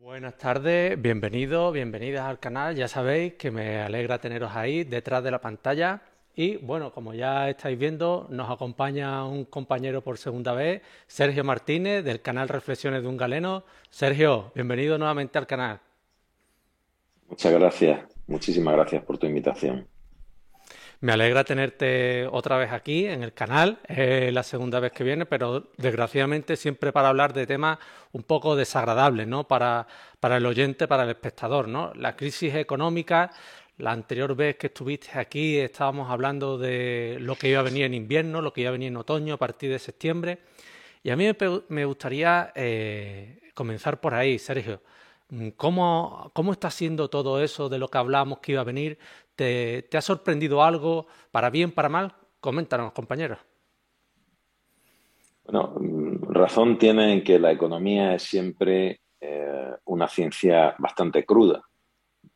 Buenas tardes, bienvenidos, bienvenidas al canal. Ya sabéis que me alegra teneros ahí detrás de la pantalla. Y bueno, como ya estáis viendo, nos acompaña un compañero por segunda vez, Sergio Martínez, del canal Reflexiones de un Galeno. Sergio, bienvenido nuevamente al canal. Muchas gracias, muchísimas gracias por tu invitación. Me alegra tenerte otra vez aquí en el canal, es la segunda vez que viene, pero desgraciadamente siempre para hablar de temas un poco desagradables, ¿no? Para, para el oyente, para el espectador, ¿no? La crisis económica, la anterior vez que estuviste aquí estábamos hablando de lo que iba a venir en invierno, lo que iba a venir en otoño a partir de septiembre. Y a mí me gustaría eh, comenzar por ahí, Sergio. ¿Cómo, ¿Cómo está siendo todo eso de lo que hablamos que iba a venir? ¿Te, ha sorprendido algo, para bien, para mal? Coméntanos, compañeros. Bueno, mm, razón tiene en que la economía es siempre eh, una ciencia bastante cruda,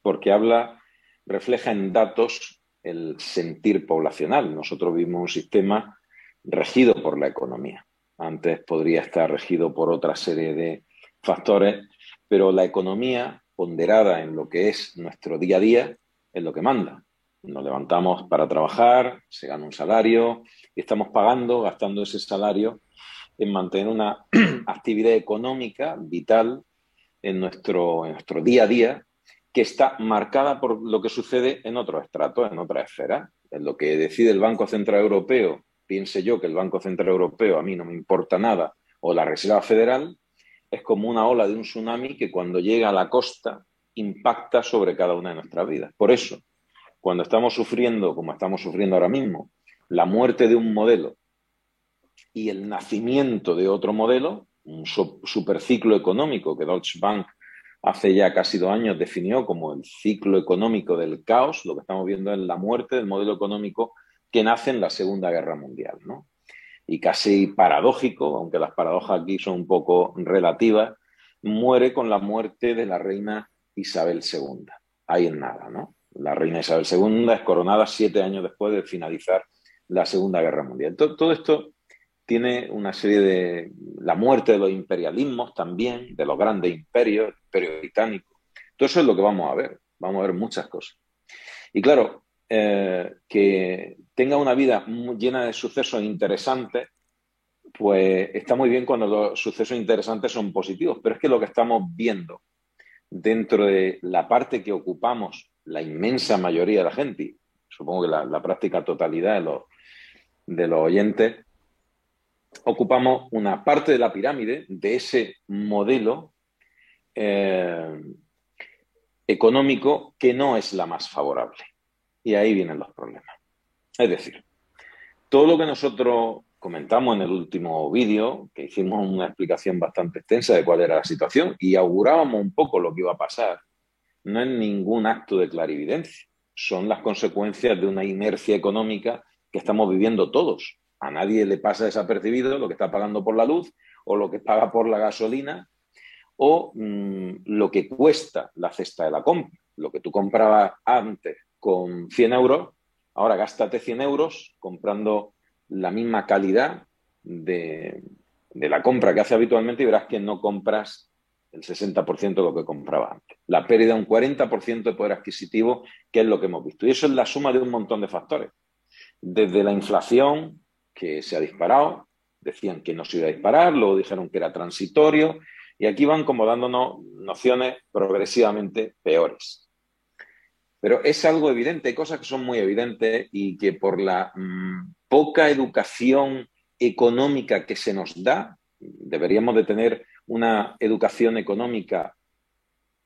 porque habla, refleja en datos el sentir poblacional. Nosotros vivimos un sistema regido por la economía. Antes podría estar regido por otra serie de factores, pero la economía ponderada en lo que es nuestro día a día es lo que manda. Nos levantamos para trabajar, se gana un salario y estamos pagando, gastando ese salario en mantener una actividad económica vital en nuestro, en nuestro día a día que está marcada por lo que sucede en otros estratos, en otra esfera. En lo que decide el Banco Central Europeo, piense yo que el Banco Central Europeo a mí no me importa nada, o la Reserva Federal, es como una ola de un tsunami que cuando llega a la costa impacta sobre cada una de nuestras vidas. Por eso, cuando estamos sufriendo, como estamos sufriendo ahora mismo, la muerte de un modelo y el nacimiento de otro modelo, un superciclo económico que Deutsche Bank hace ya casi dos años definió como el ciclo económico del caos, lo que estamos viendo es la muerte del modelo económico que nace en la Segunda Guerra Mundial. Y casi paradójico, aunque las paradojas aquí son un poco relativas, muere con la muerte de la reina Isabel II. Ahí en nada, ¿no? La reina Isabel II es coronada siete años después de finalizar la Segunda Guerra Mundial. Todo, esto tiene una serie de... la muerte de los imperialismos también, de los grandes imperios, el imperio británico. Todo eso es lo que vamos a ver. Vamos a ver muchas cosas. Y claro, eh, que tenga una vida llena de sucesos interesantes, pues está muy bien cuando los sucesos interesantes son positivos, pero es que lo que estamos viendo dentro de la parte que ocupamos la inmensa mayoría de la gente, supongo que la, práctica totalidad de los, oyentes, ocupamos una parte de la pirámide de ese modelo eh, económico que no es la más favorable. Y ahí vienen los problemas. Es decir, todo lo que nosotros comentamos en el último vídeo, que hicimos una explicación bastante extensa de cuál era la situación y augurábamos un poco lo que iba a pasar, no es ningún acto de clarividencia, son las consecuencias de una inercia económica que estamos viviendo todos. A nadie le pasa desapercibido lo que está pagando por la luz o lo que paga por la gasolina o mm, lo que cuesta la cesta de la compra. Lo que tú comprabas antes con 100 euros, ahora gástate 100 euros comprando la misma calidad de, la compra que hace habitualmente y verás que no compras el 60% de lo que compraba antes. La pérdida de un 40% de poder adquisitivo, que es lo que hemos visto. Y eso es la suma de un montón de factores. Desde la inflación, que se ha disparado, decían que no se iba a disparar, luego dijeron que era transitorio, y aquí van como dándonos nociones progresivamente peores. Pero es algo evidente, hay cosas que son muy evidentes y que por la mm, poca educación económica que se nos da, deberíamos de tener una educación económica.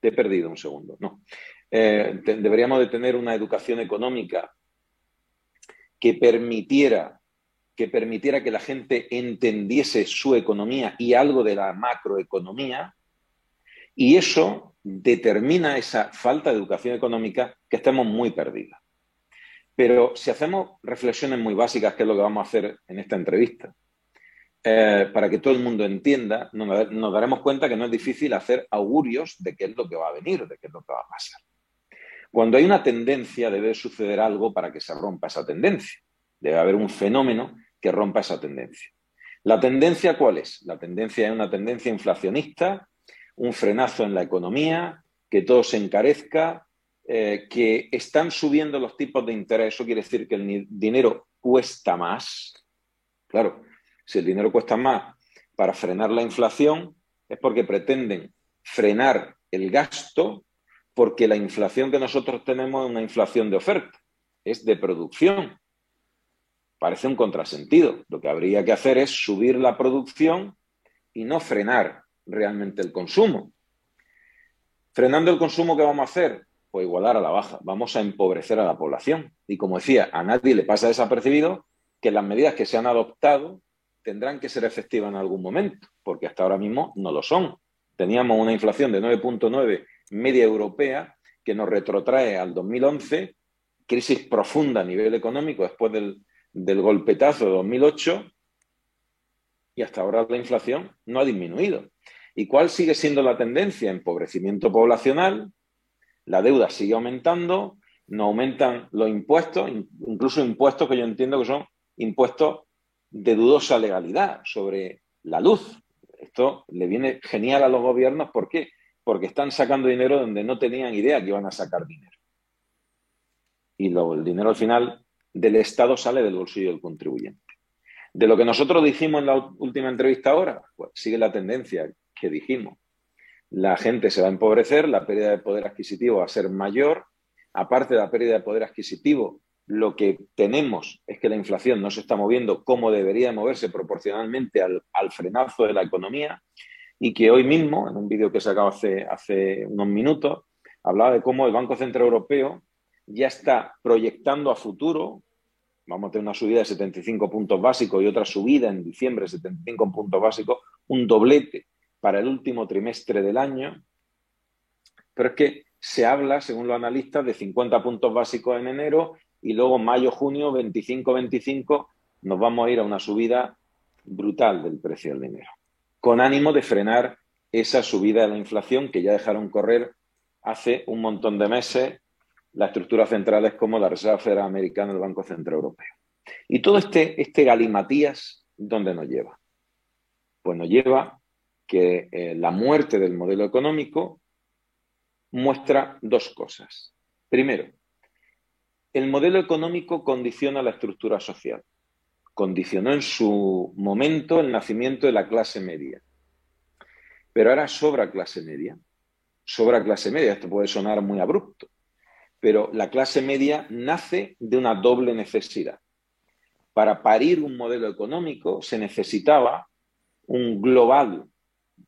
Te he perdido un segundo, no. Eh, deberíamos de tener una educación económica que permitiera, que permitiera que la gente entendiese su economía y algo de la macroeconomía, y eso determina esa falta de educación económica que estamos muy perdidos. Pero si hacemos reflexiones muy básicas, que es lo que vamos a hacer en esta entrevista, eh, para que todo el mundo entienda, nos, daremos cuenta que no es difícil hacer augurios de qué es lo que va a venir, de qué es lo que va a pasar. Cuando hay una tendencia, debe suceder algo para que se rompa esa tendencia. Debe haber un fenómeno que rompa esa tendencia. ¿La tendencia cuál es? La tendencia es una tendencia inflacionista, un frenazo en la economía, que todo se encarezca, eh, que están subiendo los tipos de interés. Eso quiere decir que el dinero cuesta más. Claro, si el dinero cuesta más para frenar la inflación, es porque pretenden frenar el gasto, porque la inflación que nosotros tenemos es una inflación de oferta, es de producción. Parece un contrasentido. Lo que habría que hacer es subir la producción y no frenar realmente el consumo. Frenando el consumo, ¿qué vamos a hacer? Pues igualar a la baja. Vamos a empobrecer a la población. Y como decía, a nadie le pasa desapercibido que las medidas que se han adoptado tendrán que ser efectivas en algún momento, porque hasta ahora mismo no lo son. Teníamos una inflación de 9.9 media europea que nos retrotrae al 2011, crisis profunda a nivel económico después del, del golpetazo de 2008, y hasta ahora la inflación no ha disminuido. ¿Y cuál sigue siendo la tendencia? Empobrecimiento poblacional, la deuda sigue aumentando, no aumentan los impuestos, incluso impuestos que yo entiendo que son impuestos de dudosa legalidad sobre la luz. Esto le viene genial a los gobiernos. ¿Por qué? Porque están sacando dinero donde no tenían idea que iban a sacar dinero. Y el dinero al final del Estado sale del bolsillo del contribuyente. De lo que nosotros dijimos en la última entrevista ahora, pues sigue la tendencia que dijimos. La gente se va a empobrecer, la pérdida de poder adquisitivo va a ser mayor. Aparte de la pérdida de poder adquisitivo, lo que tenemos es que la inflación no se está moviendo como debería moverse proporcionalmente al, frenazo de la economía y que hoy mismo, en un vídeo que he sacado hace, hace unos minutos, hablaba de cómo el Banco Central Europeo ya está proyectando a futuro, vamos a tener una subida de 75 puntos básicos y otra subida en diciembre de 75 puntos básicos, un doblete para el último trimestre del año, pero es que se habla, según los analistas, de 50 puntos básicos en enero y luego mayo, junio, 25-25, nos vamos a ir a una subida brutal del precio del dinero, con ánimo de frenar esa subida de la inflación que ya dejaron correr hace un montón de meses las estructuras centrales como la Reserva Federal Americana y el Banco Central Europeo. Y todo este, este galimatías, ¿dónde nos lleva? Pues nos lleva que eh, la muerte del modelo económico muestra dos cosas. Primero, el modelo económico condiciona la estructura social. Condicionó en su momento el nacimiento de la clase media. Pero ahora sobra clase media. Sobra clase media. Esto puede sonar muy abrupto. Pero la clase media nace de una doble necesidad. Para parir un modelo económico se necesitaba un global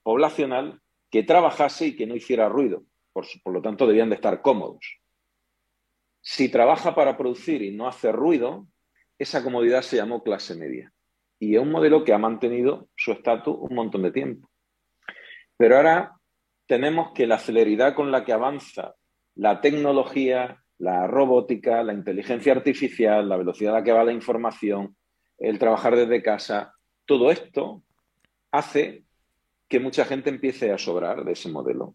poblacional que trabajase y que no hiciera ruido. Por, lo tanto, debían de estar cómodos. Si trabaja para producir y no hace ruido, esa comodidad se llamó clase media. Y es un modelo que ha mantenido su estatus un montón de tiempo. Pero ahora tenemos que la celeridad con la que avanza la tecnología, la robótica, la inteligencia artificial, la velocidad a la que va la información, el trabajar desde casa, todo esto hace que mucha gente empiece a sobrar de ese modelo.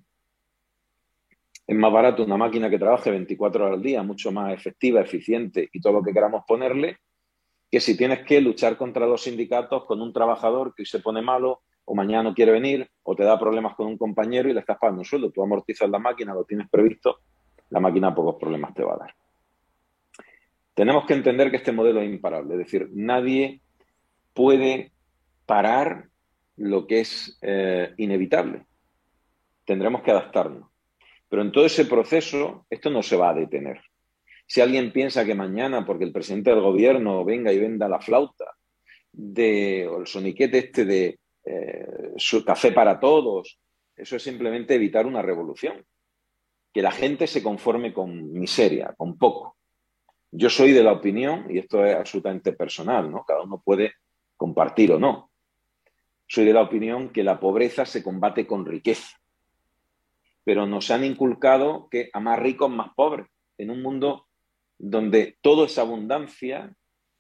Es más barato una máquina que trabaje 24 horas al día, mucho más efectiva, eficiente y todo lo que queramos ponerle, que si tienes que luchar contra los sindicatos con un trabajador que hoy se pone malo o mañana no quiere venir o te da problemas con un compañero y le estás pagando un sueldo. Tú amortizas la máquina, lo tienes previsto, la máquina pocos problemas te va a dar. Tenemos que entender que este modelo es imparable, es decir, nadie puede parar lo que es eh, inevitable. Tendremos que adaptarnos. Pero en todo ese proceso, esto no se va a detener. Si alguien piensa que mañana, porque el presidente del gobierno venga y venda la flauta de, o el soniquete este de eh, su café para todos, eso es simplemente evitar una revolución. Que la gente se conforme con miseria, con poco. Yo soy de la opinión, y esto es absolutamente personal, ¿no? Cada uno puede compartir o no. Soy de la opinión que la pobreza se combate con riqueza pero nos han inculcado que a más ricos, más pobres. En un mundo donde todo es abundancia,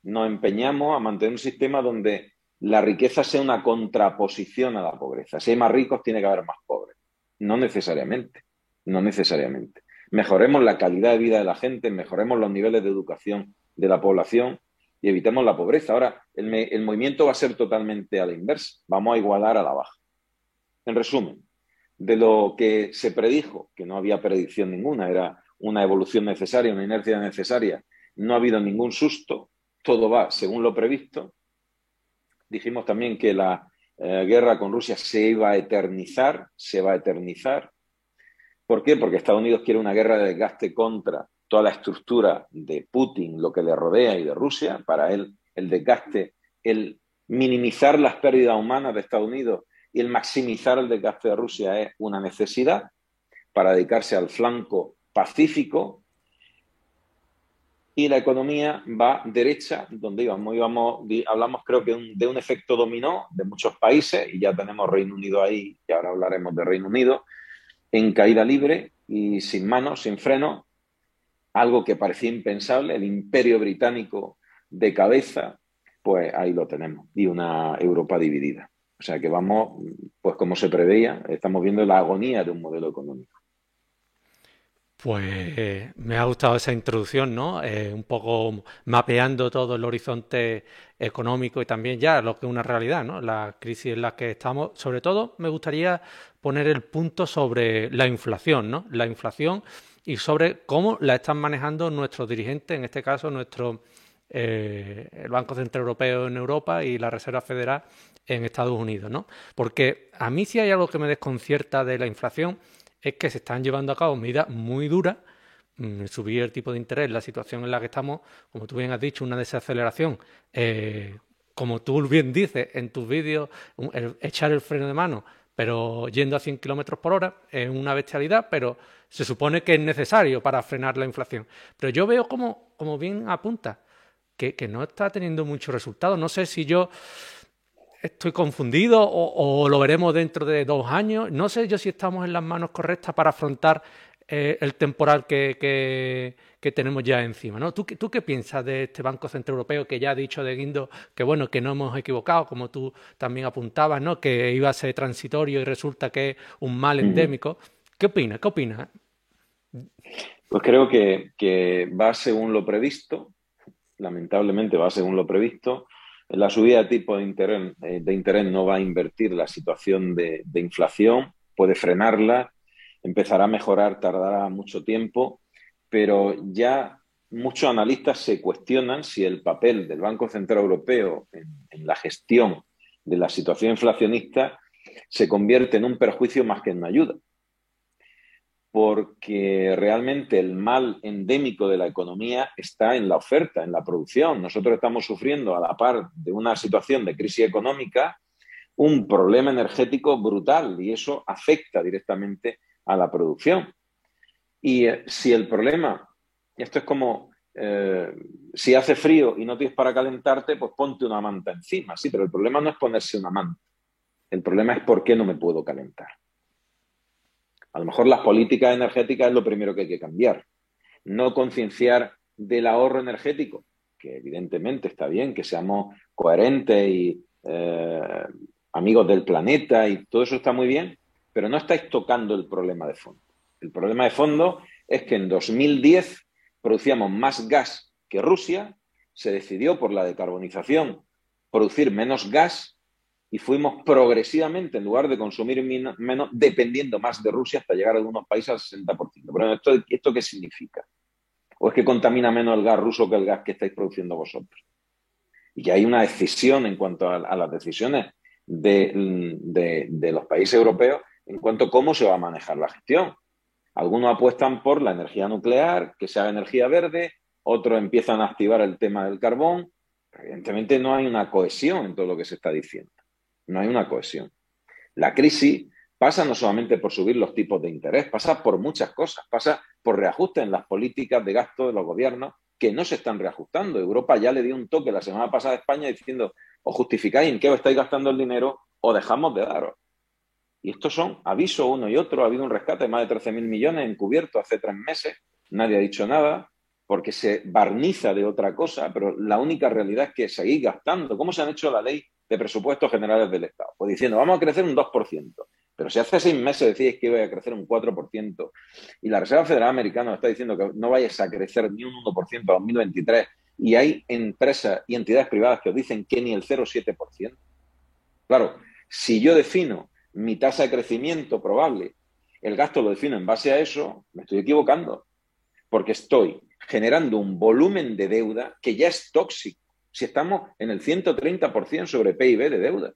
nos empeñamos a mantener un sistema donde la riqueza sea una contraposición a la pobreza. Si hay más ricos, tiene que haber más pobres. No necesariamente, no necesariamente. Mejoremos la calidad de vida de la gente, mejoremos los niveles de educación de la población y evitemos la pobreza. Ahora, el, movimiento va a ser totalmente a la inversa. Vamos a igualar a la baja. En resumen, de lo que se predijo, que no había predicción ninguna, era una evolución necesaria, una inercia necesaria, no ha habido ningún susto, todo va según lo previsto. Dijimos también que la eh, guerra con Rusia se iba a eternizar, se va a eternizar. ¿Por qué? Porque Estados Unidos quiere una guerra de desgaste contra toda la estructura de Putin, lo que le rodea y de Rusia. Para él, el desgaste, el minimizar las pérdidas humanas de Estados Unidos y el maximizar el desgaste de Rusia es una necesidad para dedicarse al flanco pacífico y la economía va derecha, donde íbamos, íbamos hablamos creo que de un efecto dominó de muchos países, y ya tenemos Reino Unido ahí, y ahora hablaremos de Reino Unido, en caída libre y sin manos, sin freno, algo que parecía impensable, el imperio británico de cabeza, pues ahí lo tenemos, y una Europa dividida. O sea que vamos, pues como se preveía, estamos viendo la agonía de un modelo económico. Pues me ha gustado esa introducción, ¿no? Eh, un poco mapeando todo el horizonte económico y también ya lo que es una realidad, ¿no? La crisis en la que estamos. Sobre todo me gustaría poner el punto sobre la inflación, ¿no? La inflación y sobre cómo la están manejando nuestros dirigentes, en este caso nuestro eh, el Banco Central Europeo en Europa y la Reserva Federal en Estados Unidos, ¿no? Porque a mí si hay algo que me desconcierta de la inflación es que se están llevando a cabo medidas muy duras, mm, subir el tipo de interés, la situación en la que estamos, como tú bien has dicho, una desaceleración, eh, como tú bien dices en tus vídeos, echar el freno de mano, pero yendo a 100 kilómetros por hora, es una bestialidad, pero se supone que es necesario para frenar la inflación. Pero yo veo como, como bien apunta, que, que no está teniendo mucho resultado. No sé si yo estoy confundido o, lo veremos dentro de dos años. No sé yo si estamos en las manos correctas para afrontar eh, el temporal que, tenemos ya encima. ¿no? ¿Tú, ¿Tú, qué piensas de este Banco Central Europeo que ya ha dicho de Guindo que bueno, que no hemos equivocado, como tú también apuntabas, ¿no? que iba a ser transitorio y resulta que es un mal endémico? ¿Qué opinas? ¿Qué opinas? Pues creo que, que va según lo previsto, lamentablemente va según lo previsto. La subida de tipo de interés, eh, de interés no va a invertir la situación de, inflación, puede frenarla, empezará a mejorar, tardará mucho tiempo, pero ya muchos analistas se cuestionan si el papel del Banco Central Europeo en, la gestión de la situación inflacionista se convierte en un perjuicio más que en una ayuda porque realmente el mal endémico de la economía está en la oferta, en la producción. Nosotros estamos sufriendo, a la par de una situación de crisis económica, un problema energético brutal y eso afecta directamente a la producción. Y eh, si el problema, esto es como eh, si hace frío y no tienes para calentarte, pues ponte una manta encima. Sí, pero el problema no es ponerse una manta. El problema es por qué no me puedo calentar. A lo mejor las políticas energéticas es lo primero que hay que cambiar. No concienciar del ahorro energético, que evidentemente está bien, que seamos coherentes y eh, amigos del planeta y todo eso está muy bien, pero no estáis tocando el problema de fondo. El problema de fondo es que en 2010 producíamos más gas que Rusia, se decidió por la decarbonización producir menos gas y fuimos progresivamente, en lugar de consumir menos, dependiendo más de Rusia hasta llegar a algunos países al 60%. Pero ¿esto, ¿esto qué significa? ¿O es que contamina menos el gas ruso que el gas que estáis produciendo vosotros? Y que hay una decisión en cuanto a, las decisiones de, de, los países europeos en cuanto a cómo se va a manejar la gestión. Algunos apuestan por la energía nuclear, que sea energía verde, otros empiezan a activar el tema del carbón. Evidentemente no hay una cohesión en todo lo que se está diciendo no hay una cohesión. La crisis pasa no solamente por subir los tipos de interés, pasa por muchas cosas, pasa por reajustes en las políticas de gasto de los gobiernos que no se están reajustando. Europa ya le dio un toque la semana pasada a España diciendo o justificáis en qué os estáis gastando el dinero o dejamos de daros. Y estos son aviso uno y otro. Ha habido un rescate de más de 13.000 millones encubierto hace tres meses. Nadie ha dicho nada porque se barniza de otra cosa, pero la única realidad es que seguís gastando. ¿Cómo se han hecho la ley de presupuestos generales del Estado. Pues diciendo, vamos a crecer un 2%. Pero si hace seis meses decís que iba a crecer un 4% y la Reserva Federal Americana está diciendo que no vayas a crecer ni un 1% a 2023 y hay empresas y entidades privadas que os dicen que ni el 0,7%. Claro, si yo defino mi tasa de crecimiento probable, el gasto lo defino en base a eso, me estoy equivocando, porque estoy generando un volumen de deuda que ya es tóxico. Si estamos en el 130% sobre PIB de deuda.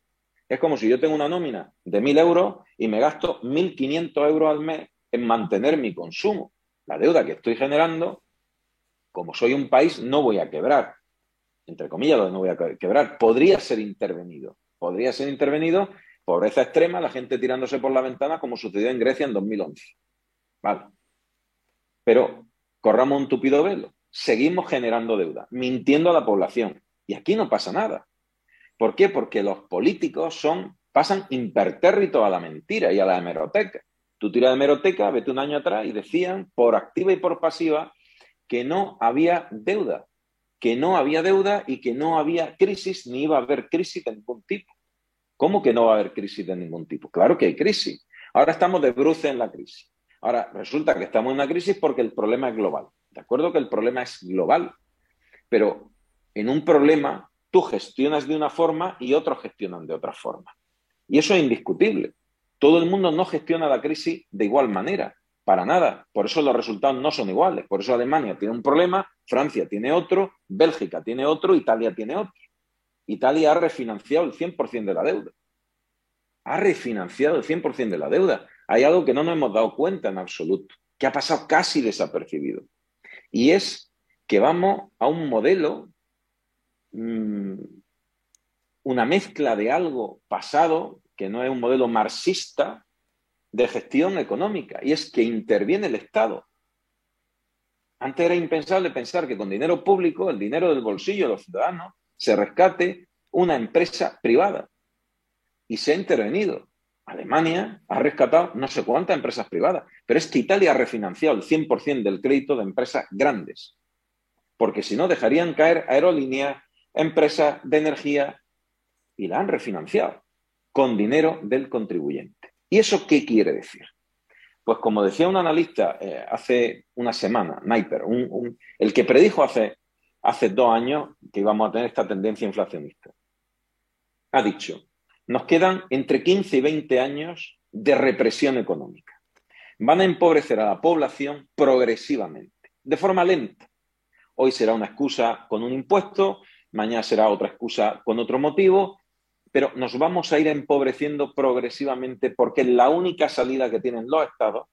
Es como si yo tengo una nómina de 1.000 euros y me gasto 1.500 euros al mes en mantener mi consumo. La deuda que estoy generando, como soy un país, no voy a quebrar. Entre comillas, no voy a quebrar. Podría ser intervenido. Podría ser intervenido. Pobreza extrema, la gente tirándose por la ventana, como sucedió en Grecia en 2011. Vale. Pero corramos un tupido velo. Seguimos generando deuda, mintiendo a la población. Y aquí no pasa nada. ¿Por qué? Porque los políticos son, pasan impertérritos a la mentira y a la hemeroteca. Tú tiras de hemeroteca, vete un año atrás y decían, por activa y por pasiva, que no había deuda, que no había deuda y que no había crisis ni iba a haber crisis de ningún tipo. ¿Cómo que no va a haber crisis de ningún tipo? Claro que hay crisis. Ahora estamos de bruce en la crisis. Ahora resulta que estamos en una crisis porque el problema es global. De acuerdo que el problema es global, pero en un problema tú gestionas de una forma y otros gestionan de otra forma. Y eso es indiscutible. Todo el mundo no gestiona la crisis de igual manera, para nada. Por eso los resultados no son iguales. Por eso Alemania tiene un problema, Francia tiene otro, Bélgica tiene otro, Italia tiene otro. Italia ha refinanciado el 100% de la deuda. Ha refinanciado el 100% de la deuda. Hay algo que no nos hemos dado cuenta en absoluto, que ha pasado casi desapercibido. Y es que vamos a un modelo Mm, una mezcla de algo pasado, que no es un modelo marxista, de gestión económica, y es que interviene el Estado. Antes era impensable pensar que con dinero público, el dinero del bolsillo de los ciudadanos, se rescate una empresa privada. Y se ha intervenido. Alemania ha rescatado no sé cuántas empresas privadas, pero es que Italia ha refinanciado el 100% del crédito de empresas grandes. Porque si no, dejarían caer aerolíneas, empresas de energía y la han refinanciado con dinero del contribuyente. ¿Y eso qué quiere decir? Pues como decía un analista eh, hace una semana, Naiper, el que predijo hace, hace dos años que íbamos a tener esta tendencia inflacionista, ha dicho, nos quedan entre 15 y 20 años de represión económica. Van a empobrecer a la población progresivamente, de forma lenta. Hoy será una excusa con un impuesto, mañana será otra excusa con otro motivo, pero nos vamos a ir empobreciendo progresivamente porque es la única salida que tienen los estados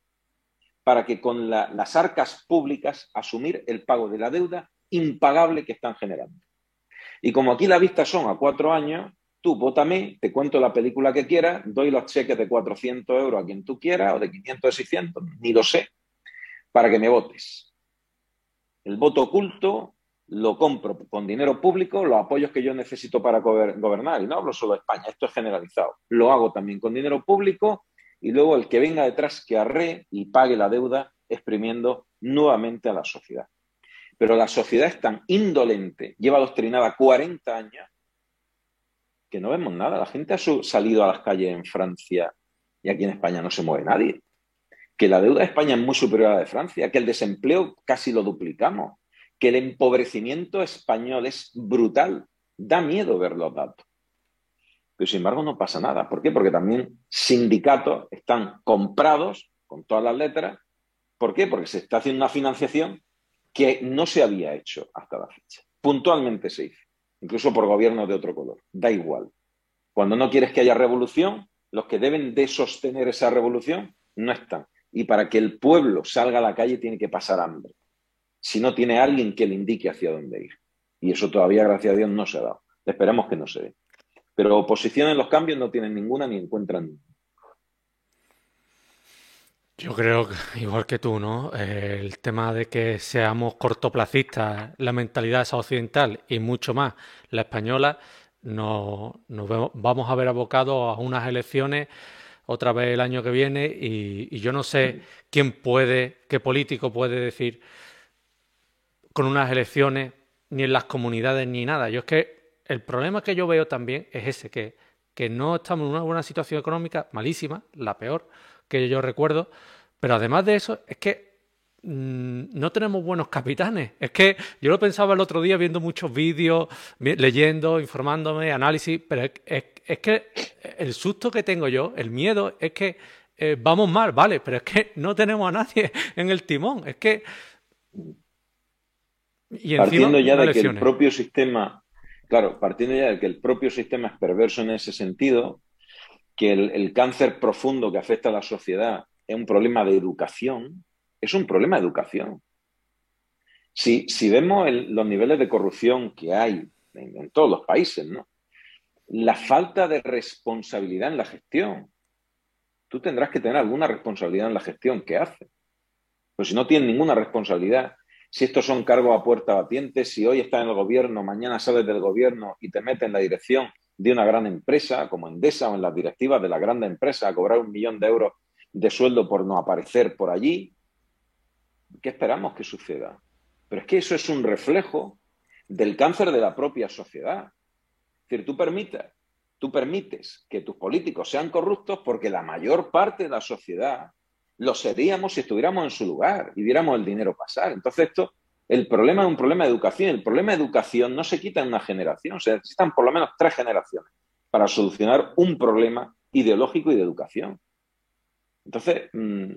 para que con las arcas públicas asumir el pago de la deuda impagable que están generando. Y como aquí la vista son a cuatro años, tú vótame, te cuento la película que quieras, doy los cheques de 400 euros a quien tú quieras o de 500 o 600, ni lo sé, para que me votes. El voto oculto lo compro con dinero público, los apoyos que yo necesito para gobernar, y no hablo solo de España, esto es generalizado, lo hago también con dinero público y luego el que venga detrás que arre y pague la deuda exprimiendo nuevamente a la sociedad. Pero la sociedad es tan indolente, lleva adoctrinada 40 años, que no vemos nada. La gente ha salido a las calles en Francia y aquí en España no se mueve nadie. Que la deuda de España es muy superior a la de Francia, que el desempleo casi lo duplicamos, que el empobrecimiento español es brutal. Da miedo ver los datos. Pero sin embargo no pasa nada. ¿Por qué? Porque también sindicatos están comprados con todas las letras. ¿Por qué? Porque se está haciendo una financiación que no se había hecho hasta la fecha. Puntualmente se hizo, incluso por gobiernos de otro color. Da igual. Cuando no quieres que haya revolución, los que deben de sostener esa revolución no están. Y para que el pueblo salga a la calle tiene que pasar hambre si no tiene alguien que le indique hacia dónde ir. Y eso todavía, gracias a Dios, no se ha dado. Esperemos que no se dé. Pero oposición en los cambios no tienen ninguna ni encuentran Yo creo, igual que tú, ¿no? el tema de que seamos cortoplacistas, la mentalidad esa occidental y mucho más la española, nos, vamos a ver abocados a unas elecciones otra vez el año que viene y, y yo no sé quién puede, qué político puede decir con unas elecciones, ni en las comunidades, ni nada. Yo es que el problema que yo veo también es ese, que, que no estamos en una buena situación económica malísima, la peor que yo recuerdo, pero además de eso es que mm, no tenemos buenos capitanes. Es que yo lo pensaba el otro día viendo muchos vídeos, leyendo, informándome, análisis, pero es, que el susto que tengo yo, el miedo, es que eh, vamos mal, vale, pero es que no tenemos a nadie en el timón. Es que... partiendo ya de que el propio sistema, claro, partiendo ya de que el propio sistema es perverso en ese sentido, que el, cáncer profundo que afecta a la sociedad es un problema de educación, es un problema de educación. Si, si vemos los niveles de corrupción que hay en, todos los países, ¿no? la falta de responsabilidad en la gestión. Tú tendrás que tener alguna responsabilidad en la gestión que haces. Pues si no tienes ninguna responsabilidad, si estos son cargos a puerta batiente, si hoy estás en el gobierno, mañana sales del gobierno y te metes en la dirección de una gran empresa como Endesa o en las directivas de la gran empresa a cobrar un millón de euros de sueldo por no aparecer por allí. ¿Qué esperamos que suceda? Pero es que eso es un reflejo del cáncer de la propia sociedad. Es decir, tú permites, tú permites que tus políticos sean corruptos porque la mayor parte de la sociedad lo seríamos si estuviéramos en su lugar y viéramos el dinero pasar. Entonces esto el problema es un problema de educación. El problema de educación no se quita en una generación, se necesitan por lo menos tres generaciones para solucionar un problema ideológico y de educación. Entonces, mm,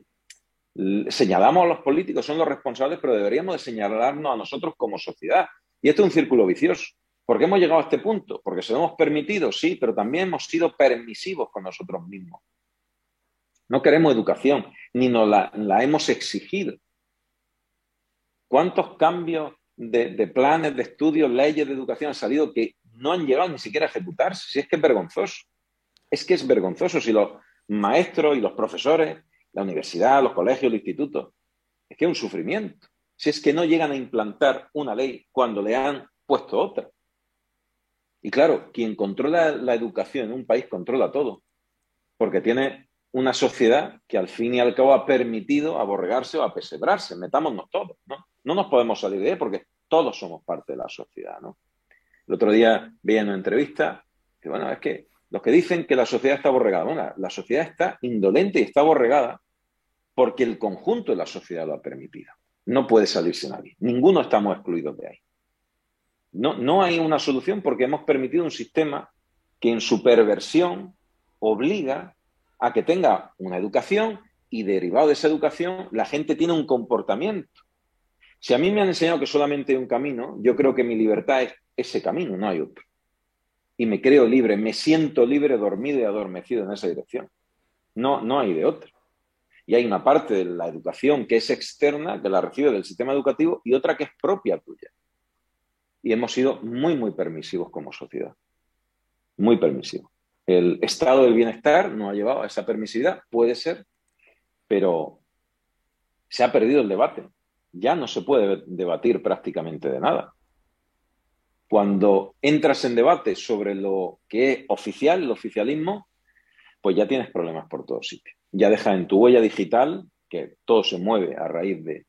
señalamos a los políticos, son los responsables, pero deberíamos de señalarnos a nosotros como sociedad. Y esto es un círculo vicioso. ¿Por qué hemos llegado a este punto? Porque se lo hemos permitido, sí, pero también hemos sido permisivos con nosotros mismos. No queremos educación, ni nos la hemos exigido. ¿Cuántos cambios de, planes, de estudios, leyes de educación han salido que no han llegado ni siquiera a ejecutarse? Si es que es vergonzoso. Es que es vergonzoso si los maestros y los profesores, la universidad, los colegios, los institutos, es que es un sufrimiento. Si es que no llegan a implantar una ley cuando le han puesto otra. Y claro, quien controla la educación en un país controla todo, porque tiene una sociedad que al fin y al cabo ha permitido aborregarse o apesebrarse. Metámonos todos, ¿no? No nos podemos salir de ahí porque todos somos parte de la sociedad, ¿no? El otro día veía en una entrevista que, bueno, es que los que dicen que la sociedad está aborregada, bueno, la sociedad está indolente y está aborregada porque el conjunto de la sociedad lo ha permitido. No puede salirse nadie. Ninguno estamos excluidos de ahí. No, no hay una solución porque hemos permitido un sistema que en su perversión obliga a que tenga una educación y derivado de esa educación la gente tiene un comportamiento. Si a mí me han enseñado que solamente hay un camino, yo creo que mi libertad es ese camino, no hay otro. Y me creo libre, me siento libre, dormido y adormecido en esa dirección. No, no hay de otra. Y hay una parte de la educación que es externa, que la recibe del sistema educativo, y otra que es propia tuya. Y hemos sido muy, muy permisivos como sociedad. Muy permisivos. El estado del bienestar no ha llevado a esa permisividad, puede ser, pero se ha perdido el debate. Ya no se puede debatir prácticamente de nada. Cuando entras en debate sobre lo que es oficial, el oficialismo, pues ya tienes problemas por todos sitios. Ya deja en tu huella digital, que todo se mueve a raíz de,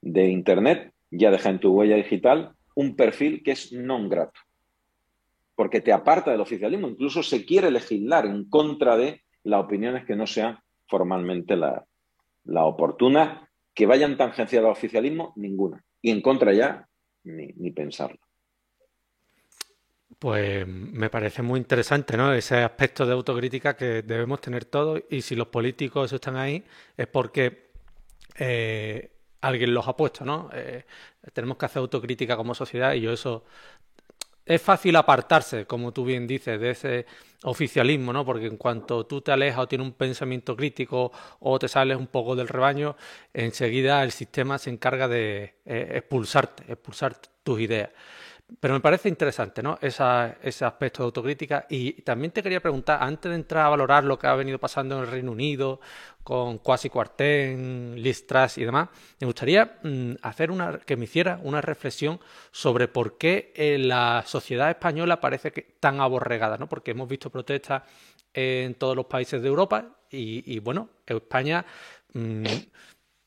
de Internet, ya deja en tu huella digital un perfil que es non grato porque te aparta del oficialismo. Incluso se quiere legislar en contra de las opiniones que no sean formalmente las la oportunas, que vayan tangenciadas al oficialismo, ninguna. Y en contra ya, ni, ni pensarlo. Pues me parece muy interesante, ¿no? Ese aspecto de autocrítica que debemos tener todos y si los políticos están ahí es porque eh, alguien los ha puesto, ¿no? Eh, tenemos que hacer autocrítica como sociedad y yo eso es fácil apartarse, como tú bien dices, de ese oficialismo, ¿no? Porque en cuanto tú te alejas o tienes un pensamiento crítico o te sales un poco del rebaño, enseguida el sistema se encarga de eh, expulsarte, expulsar tus ideas. Pero me parece interesante, ¿no? ese aspecto de autocrítica. Y también te quería preguntar, antes de entrar a valorar lo que ha venido pasando en el Reino Unido, con Quasi Quartén, Liz Truss y demás, me gustaría mm, hacer una, que me hiciera una reflexión sobre por qué eh, la sociedad española parece que tan aborregada, ¿no? Porque hemos visto protestas en todos los países de Europa y, bueno, España mm,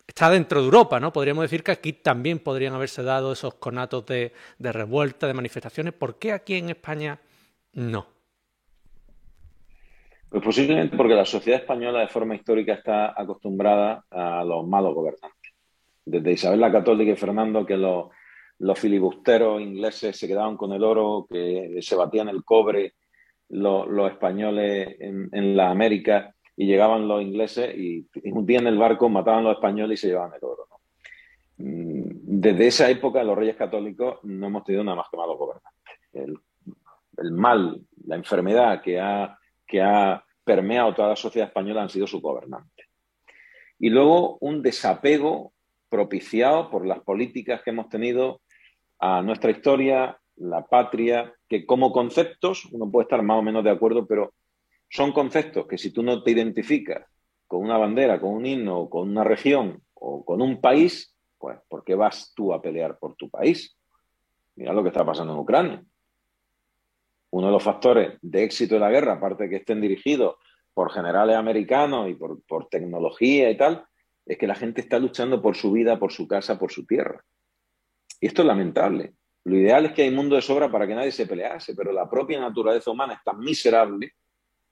está dentro de Europa, ¿no? Podríamos decir que aquí también podrían haberse dado esos conatos de, revuelta, de manifestaciones. ¿Por qué aquí en España no? Pues posiblemente porque la sociedad española de forma histórica está acostumbrada a los malos gobernantes. Desde Isabel la Católica y Fernando, que los, filibusteros ingleses se quedaban con el oro, que se batían el cobre los, españoles en, en, la América y llegaban los ingleses y, un día en el barco mataban a los españoles y se llevaban el oro. Mm, desde esa época los reyes católicos no hemos tenido nada más que malos gobernantes. El, el mal, la enfermedad que ha, que ha permeado toda la sociedad española han sido sus gobernantes. Y luego un desapego propiciado por las políticas que hemos tenido a nuestra historia, la patria, que como conceptos uno puede estar más o menos de acuerdo, pero son conceptos que si tú no te identificas con una bandera, con un himno, con una región o con un país, pues ¿por qué vas tú a pelear por tu país? Mira lo que está pasando en Ucrania. Uno de los factores de éxito de la guerra, aparte de que estén dirigidos por generales americanos y por, por tecnología y tal, es que la gente está luchando por su vida, por su casa, por su tierra. Y esto es lamentable. Lo ideal es que hay mundo de sobra para que nadie se pelease, pero la propia naturaleza humana es tan miserable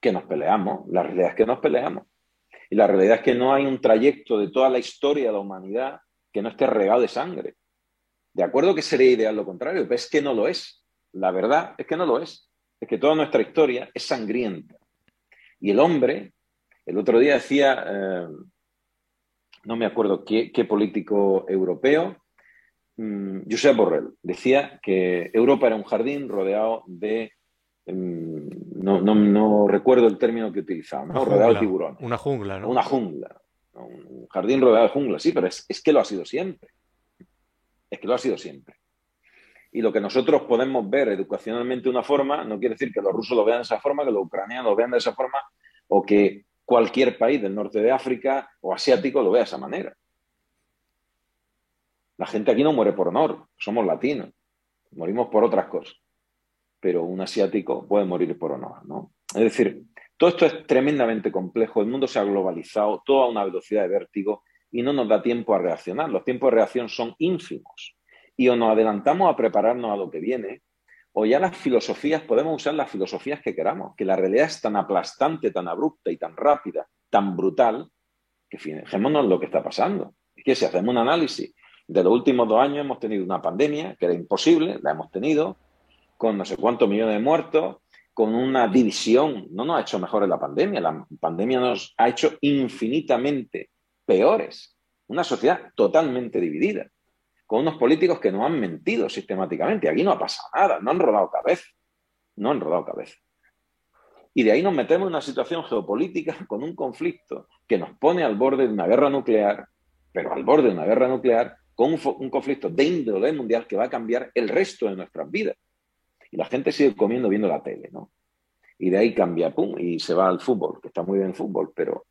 que nos peleamos. La realidad es que nos peleamos. Y la realidad es que no hay un trayecto de toda la historia de la humanidad que no esté regado de sangre. De acuerdo que sería ideal lo contrario, pero es que no lo es. La verdad es que no lo es. Es que toda nuestra historia es sangrienta. Y el hombre, el otro día decía, eh, no me acuerdo qué, político europeo, Mm, Josep Borrell decía que Europa era un jardín rodeado de. Em, no, recuerdo el término que utilizaba, ¿no? rodeado de tiburones. Una jungla, ¿no? Una jungla. Un jardín rodeado de jungla, sí, pero es, que lo ha sido siempre. Es que lo ha sido siempre. Y lo que nosotros podemos ver educacionalmente de una forma, no quiere decir que los rusos lo vean de esa forma, que los ucranianos lo vean de esa forma, o que cualquier país del norte de África o asiático lo vea de esa manera. La gente aquí no muere por honor, somos latinos, morimos por otras cosas, pero un asiático puede morir por honor, ¿no? Es decir, todo esto es tremendamente complejo, el mundo se ha globalizado, todo a una velocidad de vértigo y no nos da tiempo a reaccionar. Los tiempos de reacción son ínfimos y o nos adelantamos a prepararnos a lo que viene o ya las filosofías, podemos usar las filosofías que queramos, que la realidad es tan aplastante, tan abrupta y tan rápida, tan brutal, que fijémonos lo que está pasando. Es que si hacemos un análisis de los últimos dos años hemos tenido una pandemia que era imposible, la hemos tenido, con no sé cuántos millones de muertos, con una división. No nos ha hecho mejores la pandemia, la pandemia nos ha hecho infinitamente peores. Una sociedad totalmente dividida, con unos políticos que nos han mentido sistemáticamente. Aquí no ha pasado nada, no han rodado cabeza, no han rodado cabeza. Y de ahí nos metemos en una situación geopolítica con un conflicto que nos pone al borde de una guerra nuclear, pero al borde de una guerra nuclear con un, conflicto de índole mundial que va a cambiar el resto de nuestras vidas. Y la gente sigue comiendo viendo la tele, ¿no? Y de ahí cambia, pum, y se va al fútbol, que está muy bien el fútbol, pero,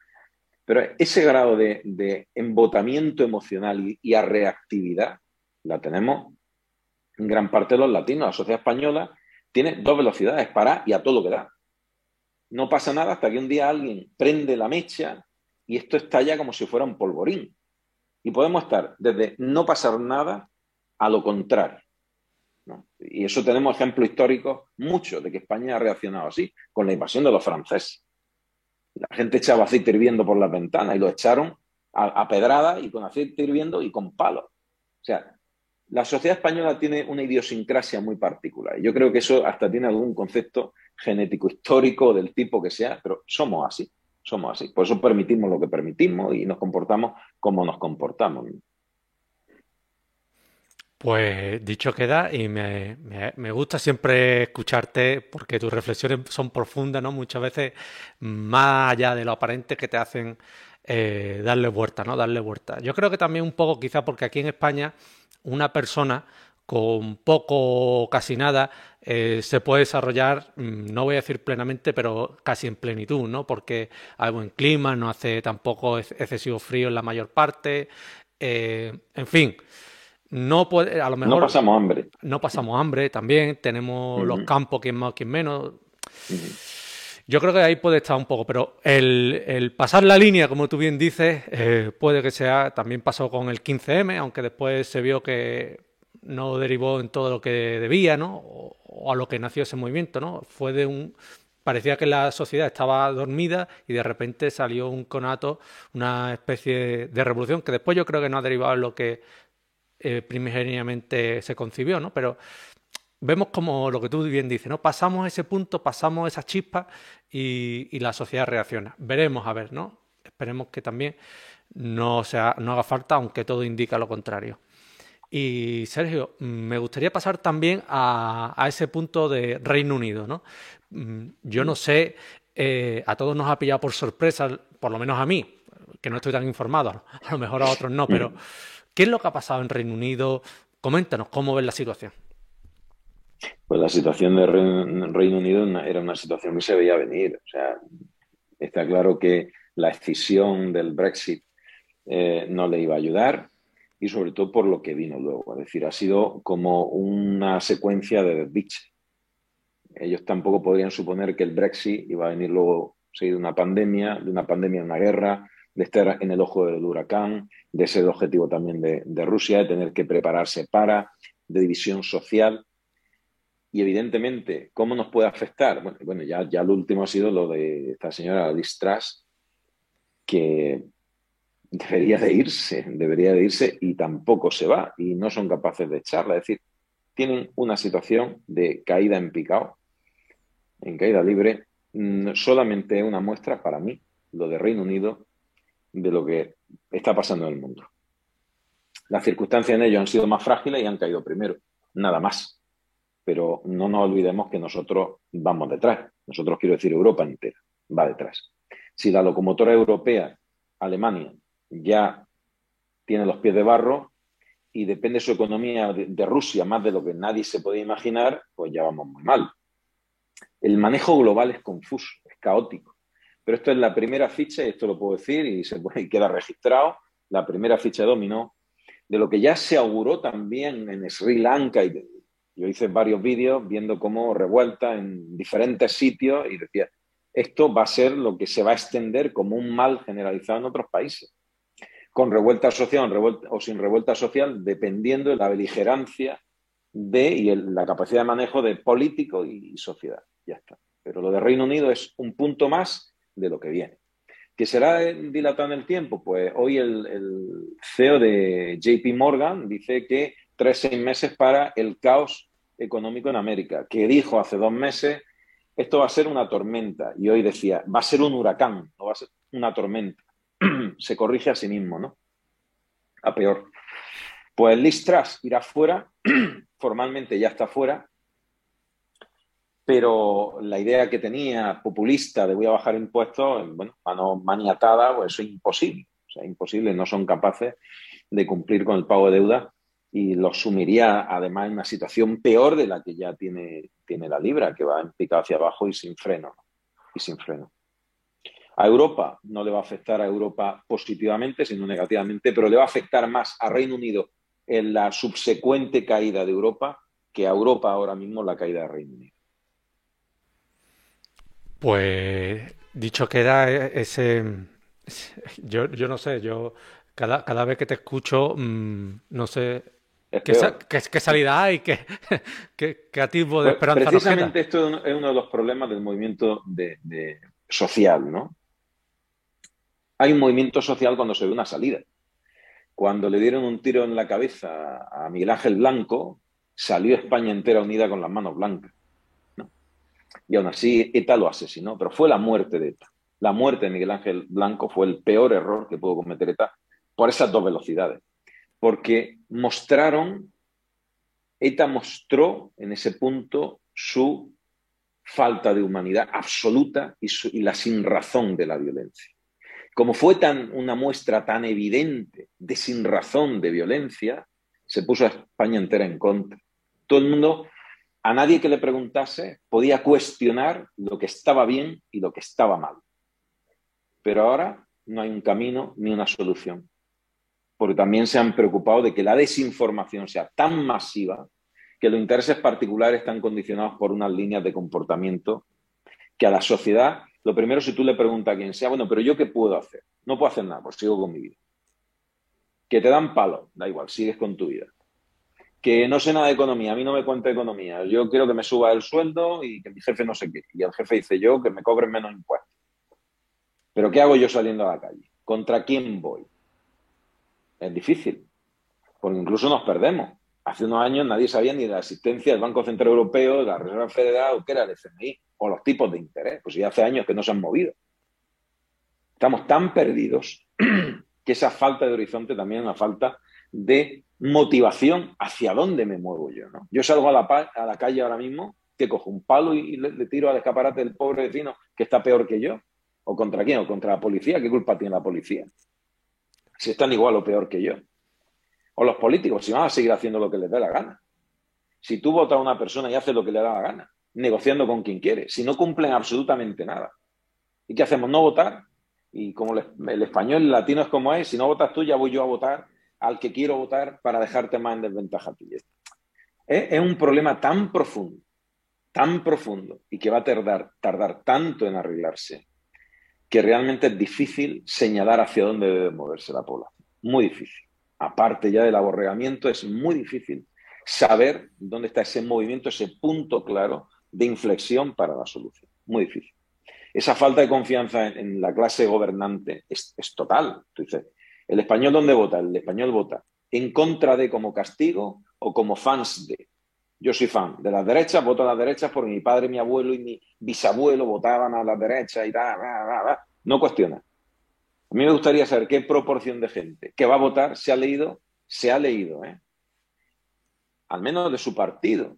pero ese grado de, embotamiento emocional y, a reactividad la tenemos en gran parte de los latinos. La sociedad española tiene dos velocidades, para y a todo lo que da. No pasa nada hasta que un día alguien prende la mecha y esto estalla como si fuera un polvorín. Y podemos estar desde no pasar nada a lo contrario. Y eso tenemos ejemplos históricos muchos de que España ha reaccionado así, con la invasión de los franceses. La gente echaba aceite hirviendo por las ventanas y lo echaron a, pedrada y con aceite hirviendo y con palos. O sea, la sociedad española tiene una idiosincrasia muy particular. Yo creo que eso hasta tiene algún concepto genético histórico del tipo que sea, pero somos así somos así. Por eso permitimos lo que permitimos y nos comportamos como nos comportamos. Pues dicho queda y me, gusta siempre escucharte porque tus reflexiones son profundas, ¿no? Muchas veces más allá de lo aparente que te hacen eh, darle vuelta, ¿no? Darle vuelta. Yo creo que también un poco quizá porque aquí en España una persona con poco o casi nada, eh, se puede desarrollar, mm, no voy a decir plenamente, pero casi en plenitud, ¿no? Porque hay buen clima, no hace tampoco excesivo frío en la mayor parte, eh, en fin. No puede, a lo mejor. No pasamos hambre. No pasamos hambre también. Tenemos los campos, quien más, quien menos. Yo creo que ahí puede estar un poco, pero el, pasar la línea, como tú bien dices, eh, puede que sea, también pasó con el 15M, aunque después se vio que no derivó en todo lo que debía, ¿no? O, a lo que nació ese movimiento, ¿no? Fue de un, parecía que la sociedad estaba dormida y de repente salió un conato, una especie de revolución que después yo creo que no ha derivado en lo que eh, primigeniamente se concibió, ¿no? Pero vemos como lo que tú bien dices, ¿no? Pasamos ese punto, pasamos esa chispa y, la sociedad reacciona. Veremos a ver, ¿no? Esperemos que también no, sea, no haga falta, aunque todo indica lo contrario. Y Sergio, me gustaría pasar también a, ese punto de Reino Unido, ¿no? Mm, yo no sé, eh, a todos nos ha pillado por sorpresa, por lo menos a mí, que no estoy tan informado, a lo mejor a otros no, pero ¿qué es lo que ha pasado en Reino Unido? Coméntanos, ¿cómo ves la situación? Pues la situación de Reino Unido era una situación que se veía venir. O sea, está claro que la escisión del Brexit eh, no le iba a ayudar y sobre todo por lo que vino luego. Es decir, ha sido como una secuencia de desdiche. Ellos tampoco podrían suponer que el Brexit iba a venir luego seguido de una pandemia, de una pandemia, una guerra, de estar en el ojo del huracán, de ser el objetivo también de, Rusia, de tener que prepararse para, de división social. Y evidentemente, ¿cómo nos puede afectar? Bueno, bueno ya, ya lo último ha sido lo de esta señora Liz Truss, que debería de irse, debería de irse y tampoco se va y no son capaces de echarla. Es decir, tienen una situación de caída en picado, en caída libre, mm, solamente una muestra para mí, lo de Reino Unido, de lo que está pasando en el mundo. Las circunstancias en ellos han sido más frágiles y han caído primero, nada más. Pero no nos olvidemos que nosotros vamos detrás. Nosotros quiero decir Europa entera, va detrás. Si la locomotora europea, Alemania, ya tiene los pies de barro y depende su economía de, Rusia más de lo que nadie se puede imaginar, pues ya vamos muy mal. El manejo global es confuso, es caótico. Pero esto es la primera ficha, y esto lo puedo decir y, se y queda registrado, la primera ficha dominó de lo que ya se auguró también en Sri Lanka. Y, yo hice varios vídeos viendo cómo revuelta en diferentes sitios y decía, esto va a ser lo que se va a extender como un mal generalizado en otros países con revuelta social o sin revuelta social, dependiendo de la beligerancia de y la capacidad de manejo de político y, sociedad. Ya está. Pero lo de Reino Unido es un punto más de lo que viene. ¿Que será dilatado en el tiempo? Pues hoy el, el CEO de JP Morgan dice que tres, seis meses para el caos económico en América, que dijo hace dos meses, esto va a ser una tormenta, y hoy decía, va a ser un huracán, no va a ser una tormenta. se corrige a sí mismo, ¿no? A peor. Pues Liz irá fuera, formalmente ya está fuera, pero la idea que tenía populista de voy a bajar impuestos, bueno, mano maniatada, pues eso es imposible. O sea, imposible, no son capaces de cumplir con el pago de deuda y los sumiría además en una situación peor de la que ya tiene, tiene la libra, que va en picado hacia abajo y sin freno. Y sin freno. A Europa no le va a afectar a Europa positivamente, sino negativamente, pero le va a afectar más a Reino Unido en la subsecuente caída de Europa que a Europa ahora mismo la caída de Reino Unido. Pues dicho queda ese, yo, yo no sé, yo cada, cada vez que te escucho, mm, no sé ¿Qué, salida hay? ¿Qué, qué, atisbo de pues esperanza Precisamente esto es uno de los problemas del movimiento de, social, ¿no? hay un movimiento social cuando se ve una salida. Cuando le dieron un tiro en la cabeza a Miguel Ángel Blanco, salió España entera unida con las manos blancas. Y aún así ETA lo asesinó, pero fue la muerte de ETA. La muerte de Miguel Ángel Blanco fue el peor error que pudo cometer ETA por esas dos velocidades. Porque mostraron, ETA mostró en ese punto su falta de humanidad absoluta y, y la sinrazón de la violencia. Como fue tan, una muestra tan evidente de sin razón de violencia, se puso a España entera en contra. Todo el mundo, a nadie que le preguntase, podía cuestionar lo que estaba bien y lo que estaba mal. Pero ahora no hay un camino ni una solución, porque también se han preocupado de que la desinformación sea tan masiva que los intereses particulares están condicionados por unas líneas de comportamiento que a la sociedad lo primero, si tú le preguntas a quien sea, bueno, pero yo qué puedo hacer? No puedo hacer nada, pues sigo con mi vida. Que te dan palo, da igual, sigues con tu vida. Que no sé nada de economía, a mí no me cuenta economía, yo quiero que me suba el sueldo y que mi jefe no sé qué. Y el jefe dice yo que me cobren menos impuestos. Pero ¿qué hago yo saliendo a la calle? ¿Contra quién voy? Es difícil, porque incluso nos perdemos. Hace unos años nadie sabía ni de la existencia del Banco Central Europeo, de la Reserva Federal, o qué era el FMI, o los tipos de interés. Pues ya hace años que no se han movido. Estamos tan perdidos que esa falta de horizonte también es una falta de motivación hacia dónde me muevo yo. ¿no? Yo salgo a la, a la calle ahora mismo, que cojo un palo y le, tiro al escaparate del pobre vecino que está peor que yo. ¿O contra quién? ¿O contra la policía? ¿Qué culpa tiene la policía? Si están igual o peor que yo. O los políticos, si van a seguir haciendo lo que les dé la gana. Si tú votas a una persona y haces lo que le da la gana, negociando con quien quiere, si no cumplen absolutamente nada. ¿Y qué hacemos? ¿No votar? Y como el, español el latino es como es, si no votas tú, ya voy yo a votar al que quiero votar para dejarte más en desventaja a. Es, un problema tan profundo, tan profundo y que va a tardar, tardar tanto en arreglarse que realmente es difícil señalar hacia dónde debe moverse la población. Muy difícil. Aparte ya del aborregamiento, es muy difícil saber dónde está ese movimiento, ese punto claro de inflexión para la solución. Muy difícil esa falta de confianza en, la clase gobernante es, total. ¿El español dónde vota? El español vota en contra de como castigo o como fans de. Yo soy fan de las derechas, voto a las derechas porque mi padre, mi abuelo y mi bisabuelo votaban a las derechas y tal. No cuestiona. A mí me gustaría saber qué proporción de gente que va a votar se ha leído, se ha leído, ¿eh? al menos de su partido,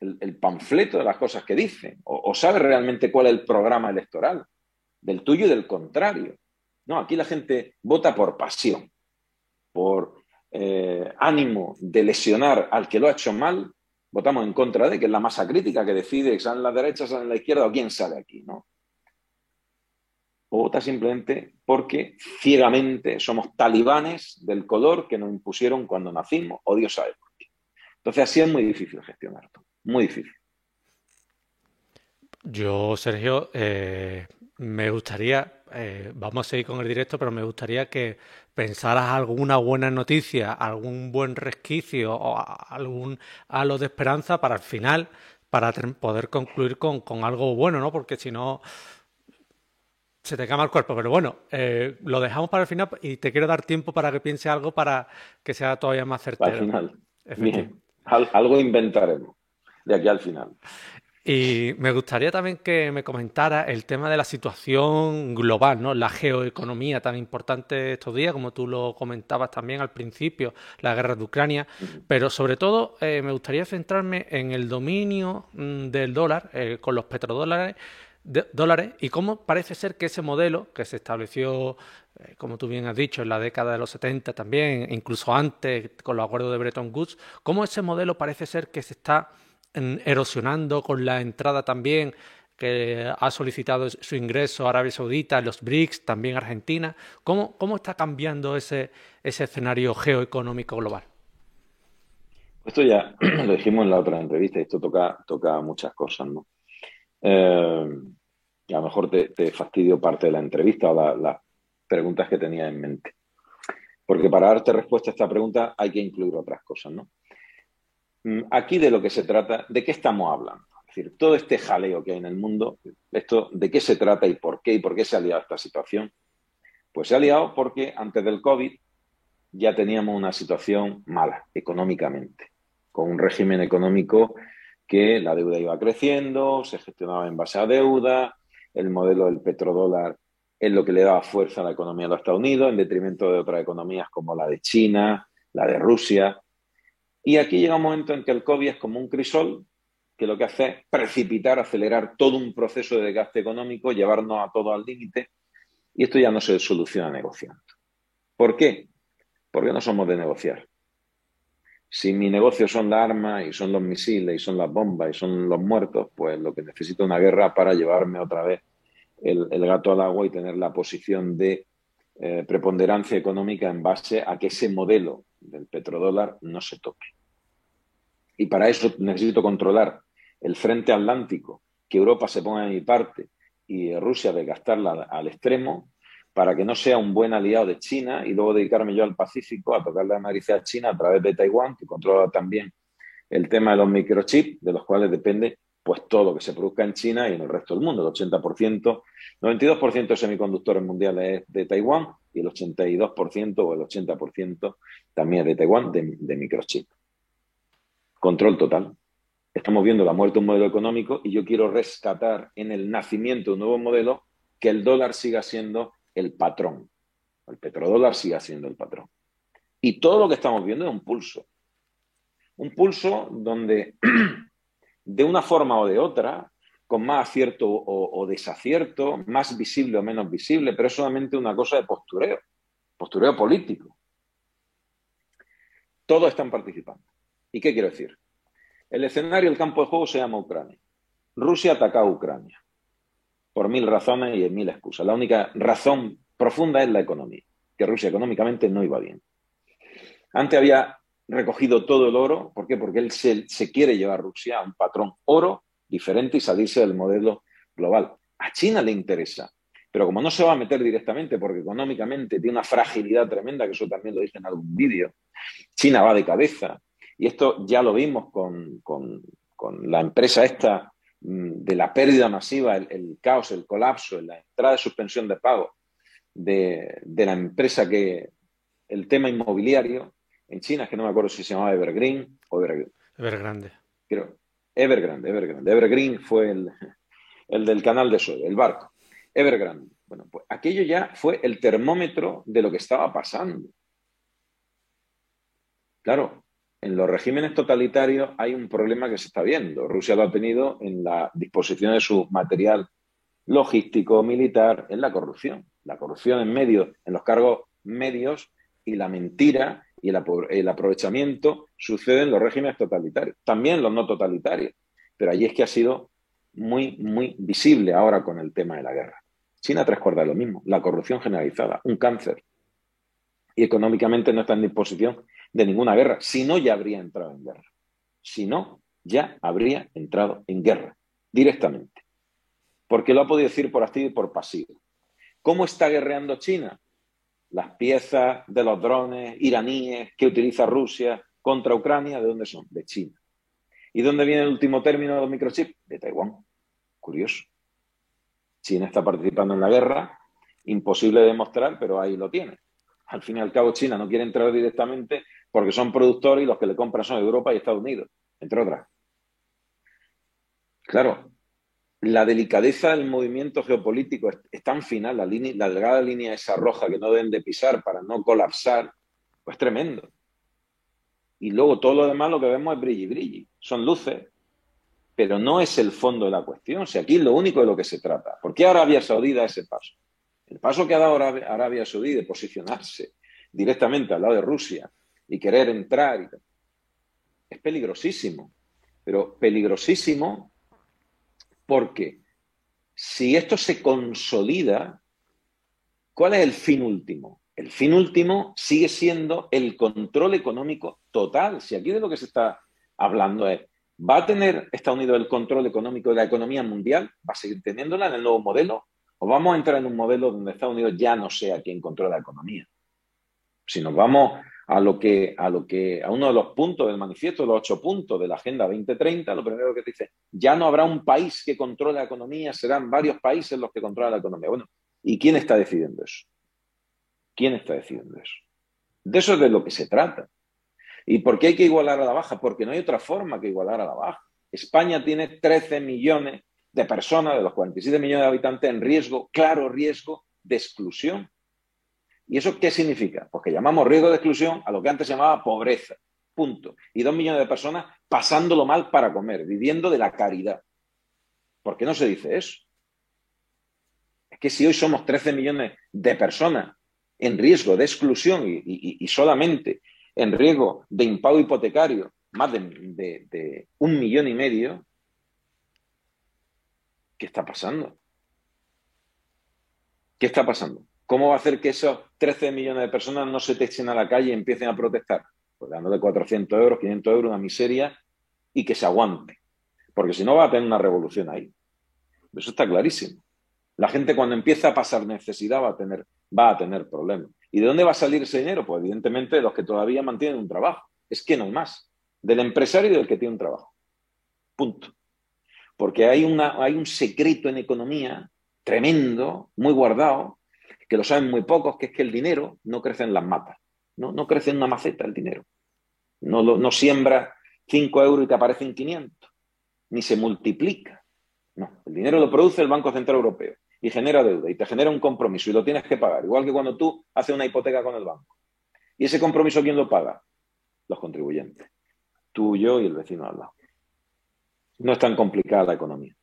el, panfleto de las cosas que dice, o, sabe realmente cuál es el programa electoral, del tuyo y del contrario. No, aquí la gente vota por pasión, por eh, ánimo de lesionar al que lo ha hecho mal, votamos en contra de, que es la masa crítica que decide, salen la derecha, salen la izquierda o quién sale aquí, ¿no? O vota simplemente porque ciegamente somos talibanes del color que nos impusieron cuando nacimos, o Dios sabe por qué. Entonces así es muy difícil gestionar todo muy difícil. Yo, Sergio, eh, me gustaría, eh, vamos a seguir con el directo, pero me gustaría que pensaras alguna buena noticia, algún buen resquicio o algún halo de esperanza para el final, para poder concluir con, algo bueno, ¿no? Porque si no, se te cama el cuerpo. Pero bueno, eh, lo dejamos para el final y te quiero dar tiempo para que piense algo para que sea todavía más certero. Para el final. algo inventaremos de aquí al final. Y me gustaría también que me comentara el tema de la situación global, ¿no? La geoeconomía tan importante estos días, como tú lo comentabas también al principio, la guerra de Ucrania, pero sobre todo eh, me gustaría centrarme en el dominio mm, del dólar eh, con los petrodólares dólares y cómo parece ser que ese modelo que se estableció, eh, como tú bien has dicho, en la década de los 70 también, incluso antes con los acuerdos de Bretton Woods, cómo ese modelo parece ser que se está erosionando con la entrada también que ha solicitado su ingreso Arabia Saudita, los BRICS, también Argentina. ¿Cómo, cómo está cambiando ese, ese escenario geoeconómico global? Esto ya lo dijimos en la otra entrevista, esto toca, toca muchas cosas, ¿no? Eh, a lo mejor te, fastidio parte de la entrevista o las preguntas que tenía en mente. Porque para darte respuesta a esta pregunta hay que incluir otras cosas, ¿no? Mm, aquí de lo que se trata, ¿de qué estamos hablando? Es decir, todo este jaleo que hay en el mundo, esto, ¿de qué se trata y por qué? ¿Y por qué se ha liado esta situación? Pues se ha liado porque antes del COVID ya teníamos una situación mala económicamente, con un régimen económico que la deuda iba creciendo, se gestionaba en base a deuda, el modelo del petrodólar es lo que le daba fuerza a la economía de los Estados Unidos, en detrimento de otras economías como la de China, la de Rusia, y aquí llega un momento en que el COVID es como un crisol que lo que hace es precipitar, acelerar todo un proceso de desgaste económico, llevarnos a todo al límite, y esto ya no se soluciona negociando. ¿Por qué? Porque no somos de negociar. Si mi negocio son las armas y son los misiles y son las bombas y son los muertos, pues lo que necesito es una guerra para llevarme otra vez el, gato al agua y tener la posición de eh, preponderancia económica en base a que ese modelo del petrodólar no se toque. Y para eso necesito controlar el frente atlántico, que Europa se ponga de mi parte y Rusia desgastarla al extremo, para que no sea un buen aliado de China y luego dedicarme yo al Pacífico a tocar la nariz a China a través de Taiwán, que controla también el tema de los microchips, de los cuales depende pues todo lo que se produzca en China y en el resto del mundo. El 80%, 92% de semiconductores mundiales es de Taiwán y el 82% o el 80% también es de Taiwán de, de microchip. Control total. Estamos viendo la muerte de un modelo económico y yo quiero rescatar en el nacimiento de un nuevo modelo que el dólar siga siendo el patrón. El petrodólar siga siendo el patrón. Y todo lo que estamos viendo es un pulso. Un pulso donde de una forma o de otra, con más acierto o, desacierto, más visible o menos visible, pero es solamente una cosa de postureo, postureo político. Todos están participando. ¿Y qué quiero decir? El escenario, el campo de juego se llama Ucrania. Rusia ataca a Ucrania por mil razones y en mil excusas. La única razón profunda es la economía, que Rusia económicamente no iba bien. Antes había recogido todo el oro. ¿Por qué? Porque él se, quiere llevar a Rusia a un patrón oro diferente y salirse del modelo global. A China le interesa, pero como no se va a meter directamente porque económicamente tiene una fragilidad tremenda, que eso también lo dije en algún vídeo, China va de cabeza. Y esto ya lo vimos con, la empresa esta mm, de la pérdida masiva, el, caos, el colapso, la entrada de suspensión de pago de, de la empresa que el tema inmobiliario, en China, que no me acuerdo si se llamaba Evergreen o Evergrande. Creo. Evergrande, Evergrande. Evergreen fue el, el del canal de Suez, el barco. Evergrande. Bueno, pues aquello ya fue el termómetro de lo que estaba pasando. Claro, en los regímenes totalitarios hay un problema que se está viendo. Rusia lo ha tenido en la disposición de su material logístico, militar, en la corrupción. La corrupción en medio, en los cargos medios y la mentira y el, aprovechamiento sucede en los regímenes totalitarios, también los no totalitarios, pero allí es que ha sido muy, muy visible ahora con el tema de la guerra. China tres cuartas lo mismo, la corrupción generalizada, un cáncer. Y económicamente no está en disposición de ninguna guerra, si no ya habría entrado en guerra. Si no, ya habría entrado en guerra, directamente. Porque lo ha podido decir por activo y por pasivo. ¿Cómo está guerreando China? Las piezas de los drones iraníes que utiliza Rusia contra Ucrania, ¿de dónde son? De China. ¿Y dónde viene el último término de los microchips? De Taiwán. Curioso. China está participando en la guerra, imposible de demostrar, pero ahí lo tiene. Al fin y al cabo, China no quiere entrar directamente porque son productores y los que le compran son Europa y Estados Unidos, entre otras. Claro, la delicadeza del movimiento geopolítico es, tan final, la, la delgada línea esa roja que no deben de pisar para no colapsar, pues tremendo. Y luego todo lo demás lo que vemos es brilli brilli, son luces, pero no es el fondo de la cuestión. Si aquí es lo único de lo que se trata. ¿Por qué Arabia Saudí da ese paso? El paso que ha dado Arabia Saudí de posicionarse directamente al lado de Rusia y querer entrar es peligrosísimo, pero peligrosísimo porque si esto se consolida, ¿cuál es el fin último? El fin último sigue siendo el control económico total. Si aquí de lo que se está hablando es, ¿va a tener Estados Unidos el control económico de la economía mundial? ¿Va a seguir teniéndola en el nuevo modelo? ¿O vamos a entrar en un modelo donde Estados Unidos ya no sea quien controla la economía? Si nos vamos a lo que, a lo que, a uno de los puntos del manifiesto, los ocho puntos de la Agenda 2030, lo primero que dice, ya no habrá un país que controle la economía, serán varios países los que controlan la economía. Bueno, ¿y quién está decidiendo eso? ¿Quién está decidiendo eso? De eso es de lo que se trata. ¿Y por qué hay que igualar a la baja? Porque no hay otra forma que igualar a la baja. España tiene 13 millones de personas, de los 47 millones de habitantes, en riesgo, claro riesgo de exclusión. ¿Y eso qué significa? Pues que llamamos riesgo de exclusión a lo que antes se llamaba pobreza. Punto. Y dos millones de personas pasándolo mal para comer, viviendo de la caridad. ¿Por qué no se dice eso? Es que si hoy somos 13 millones de personas en riesgo de exclusión y, solamente en riesgo de impago hipotecario, más de, de un millón y medio, ¿qué está pasando? ¿Qué está pasando? ¿Cómo va a hacer que esos 13 millones de personas no se te echen a la calle y empiecen a protestar? Pues dándole 400 euros, 500 euros, una miseria y que se aguante. Porque si no va a tener una revolución ahí. Eso está clarísimo. La gente cuando empieza a pasar necesidad va a tener va a tener problemas. ¿Y de dónde va a salir ese dinero? Pues evidentemente de los que todavía mantienen un trabajo. Es que no hay más. Del empresario y del que tiene un trabajo. Punto. Porque hay, una, hay un secreto en economía tremendo, muy guardado, que lo saben muy pocos, que es que el dinero no crece en las matas. No, no crece en una maceta el dinero. No, no siembra 5 euros y te aparecen 500. Ni se multiplica. No, el dinero lo produce el Banco Central Europeo y genera deuda y te genera un compromiso y lo tienes que pagar, igual que cuando tú haces una hipoteca con el banco. ¿Y ese compromiso quién lo paga? Los contribuyentes. Tú, yo y el vecino al lado. No es tan complicada la economía.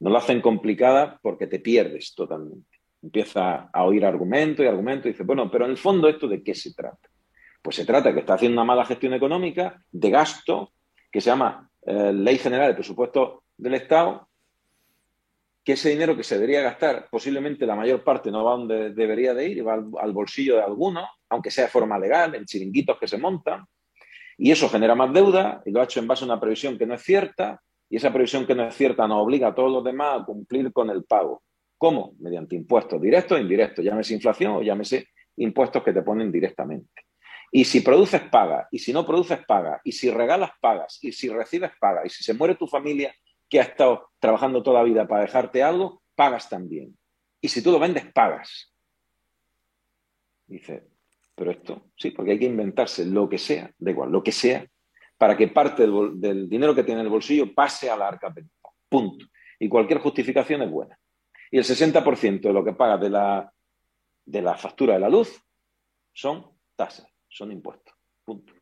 No lo hacen complicada porque te pierdes totalmente. Empieza a oír argumento y argumento y dice, bueno, pero en el fondo esto de qué se trata? Pues se trata que está haciendo una mala gestión económica de gasto que se llama eh, Ley General de Presupuesto del Estado que ese dinero que se debería gastar, posiblemente la mayor parte no va donde debería de ir, va al, bolsillo de alguno, aunque sea de forma legal, en chiringuitos que se montan, y eso genera más deuda, y lo ha hecho en base a una previsión que no es cierta, y esa previsión que no es cierta nos obliga a todos los demás a cumplir con el pago. ¿Cómo? Mediante impuestos directos e indirectos, llámese inflación o llámese impuestos que te ponen directamente. Y si produces, paga. Y si no produces, paga. Y si regalas, pagas. Y si recibes, paga. Y si se muere tu familia que ha estado trabajando toda la vida para dejarte algo, pagas también. Y si tú lo vendes, pagas. Dice, pero esto, sí, porque hay que inventarse lo que sea, da igual, lo que sea, para que parte del, dinero que tiene en el bolsillo pase a la arca Punto. Y cualquier justificación es buena. Y el 60% de lo que pagas de la, de la factura de la luz son tasas, son impuestos. Punto.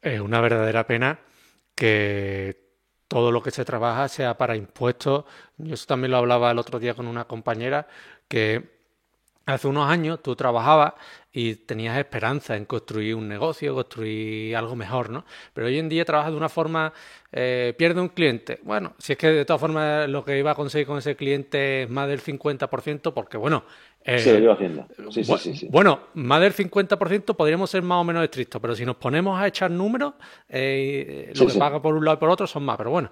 Es una verdadera pena que todo lo que se trabaja sea para impuestos. Yo eso también lo hablaba el otro día con una compañera que hace unos años tú trabajabas y tenías esperanza en construir un negocio, construir algo mejor, ¿no? Pero hoy en día trabajas de una forma, eh, pierde un cliente. Bueno, si es que de todas formas lo que iba a conseguir con ese cliente es más del 50%, porque bueno... Eh, sí, lo haciendo. Sí, sí, sí, bueno, más del 50% podríamos ser más o menos estrictos, pero si nos ponemos a echar números, eh, lo que paga por un lado y por otro son más, pero bueno.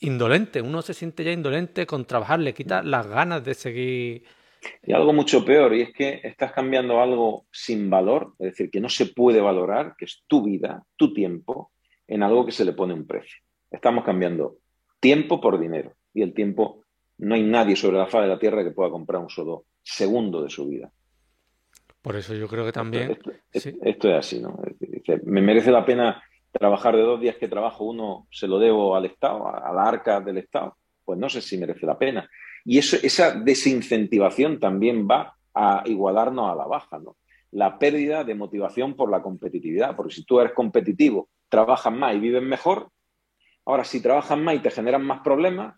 indolente, uno se siente ya indolente con trabajar, le quita las ganas de seguir y algo mucho peor, y es que estás cambiando algo sin valor, es decir, que no se puede valorar, que es tu vida, tu tiempo, en algo que se le pone un precio. Estamos cambiando tiempo por dinero, y el tiempo no hay nadie sobre la faz de la Tierra que pueda comprar un solo segundo de su vida. Por eso yo creo que también... Esto, es así, ¿no? Me merece la pena trabajar de dos días que trabajo, uno se lo debo al Estado, a la arca del Estado. Pues no sé si merece la pena. Y esa desincentivación también va a igualarnos a la baja, ¿no? La pérdida de motivación por la competitividad, porque si tú eres competitivo, trabajas más y vives mejor. Ahora, si trabajas más y te generan más problemas,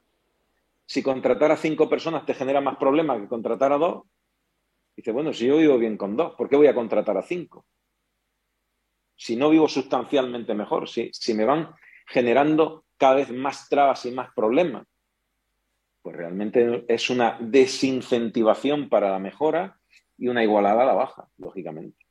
si contratar a cinco personas te genera más problemas que contratar a dos, dice, bueno, si yo vivo bien con dos, ¿por qué voy a contratar a cinco? Si no vivo sustancialmente mejor, si me van generando cada vez más trabas y más problemas pues realmente es una desincentivación para la mejora y una igualada a la baja, lógicamente.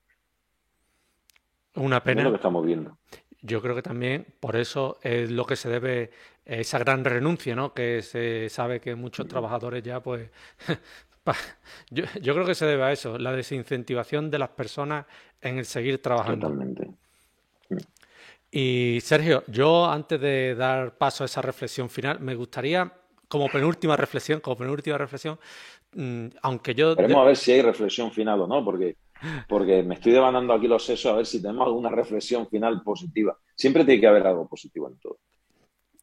Una pena. Es lo que estamos viendo. Yo creo que también por eso es lo que se debe esa gran renuncia, ¿no? Que se sabe que muchos trabajadores ya, pues, yo, yo, creo que se debe a eso, la desincentivación de las personas en el seguir trabajando. Totalmente. Y Sergio, yo antes de dar paso a esa reflexión final, me gustaría como penúltima reflexión, como penúltima reflexión, mm, aunque yo... Veremos a ver si hay reflexión final o no, porque, porque me estoy demandando aquí los sesos a ver si tenemos alguna reflexión final positiva. Siempre tiene que haber algo positivo en todo.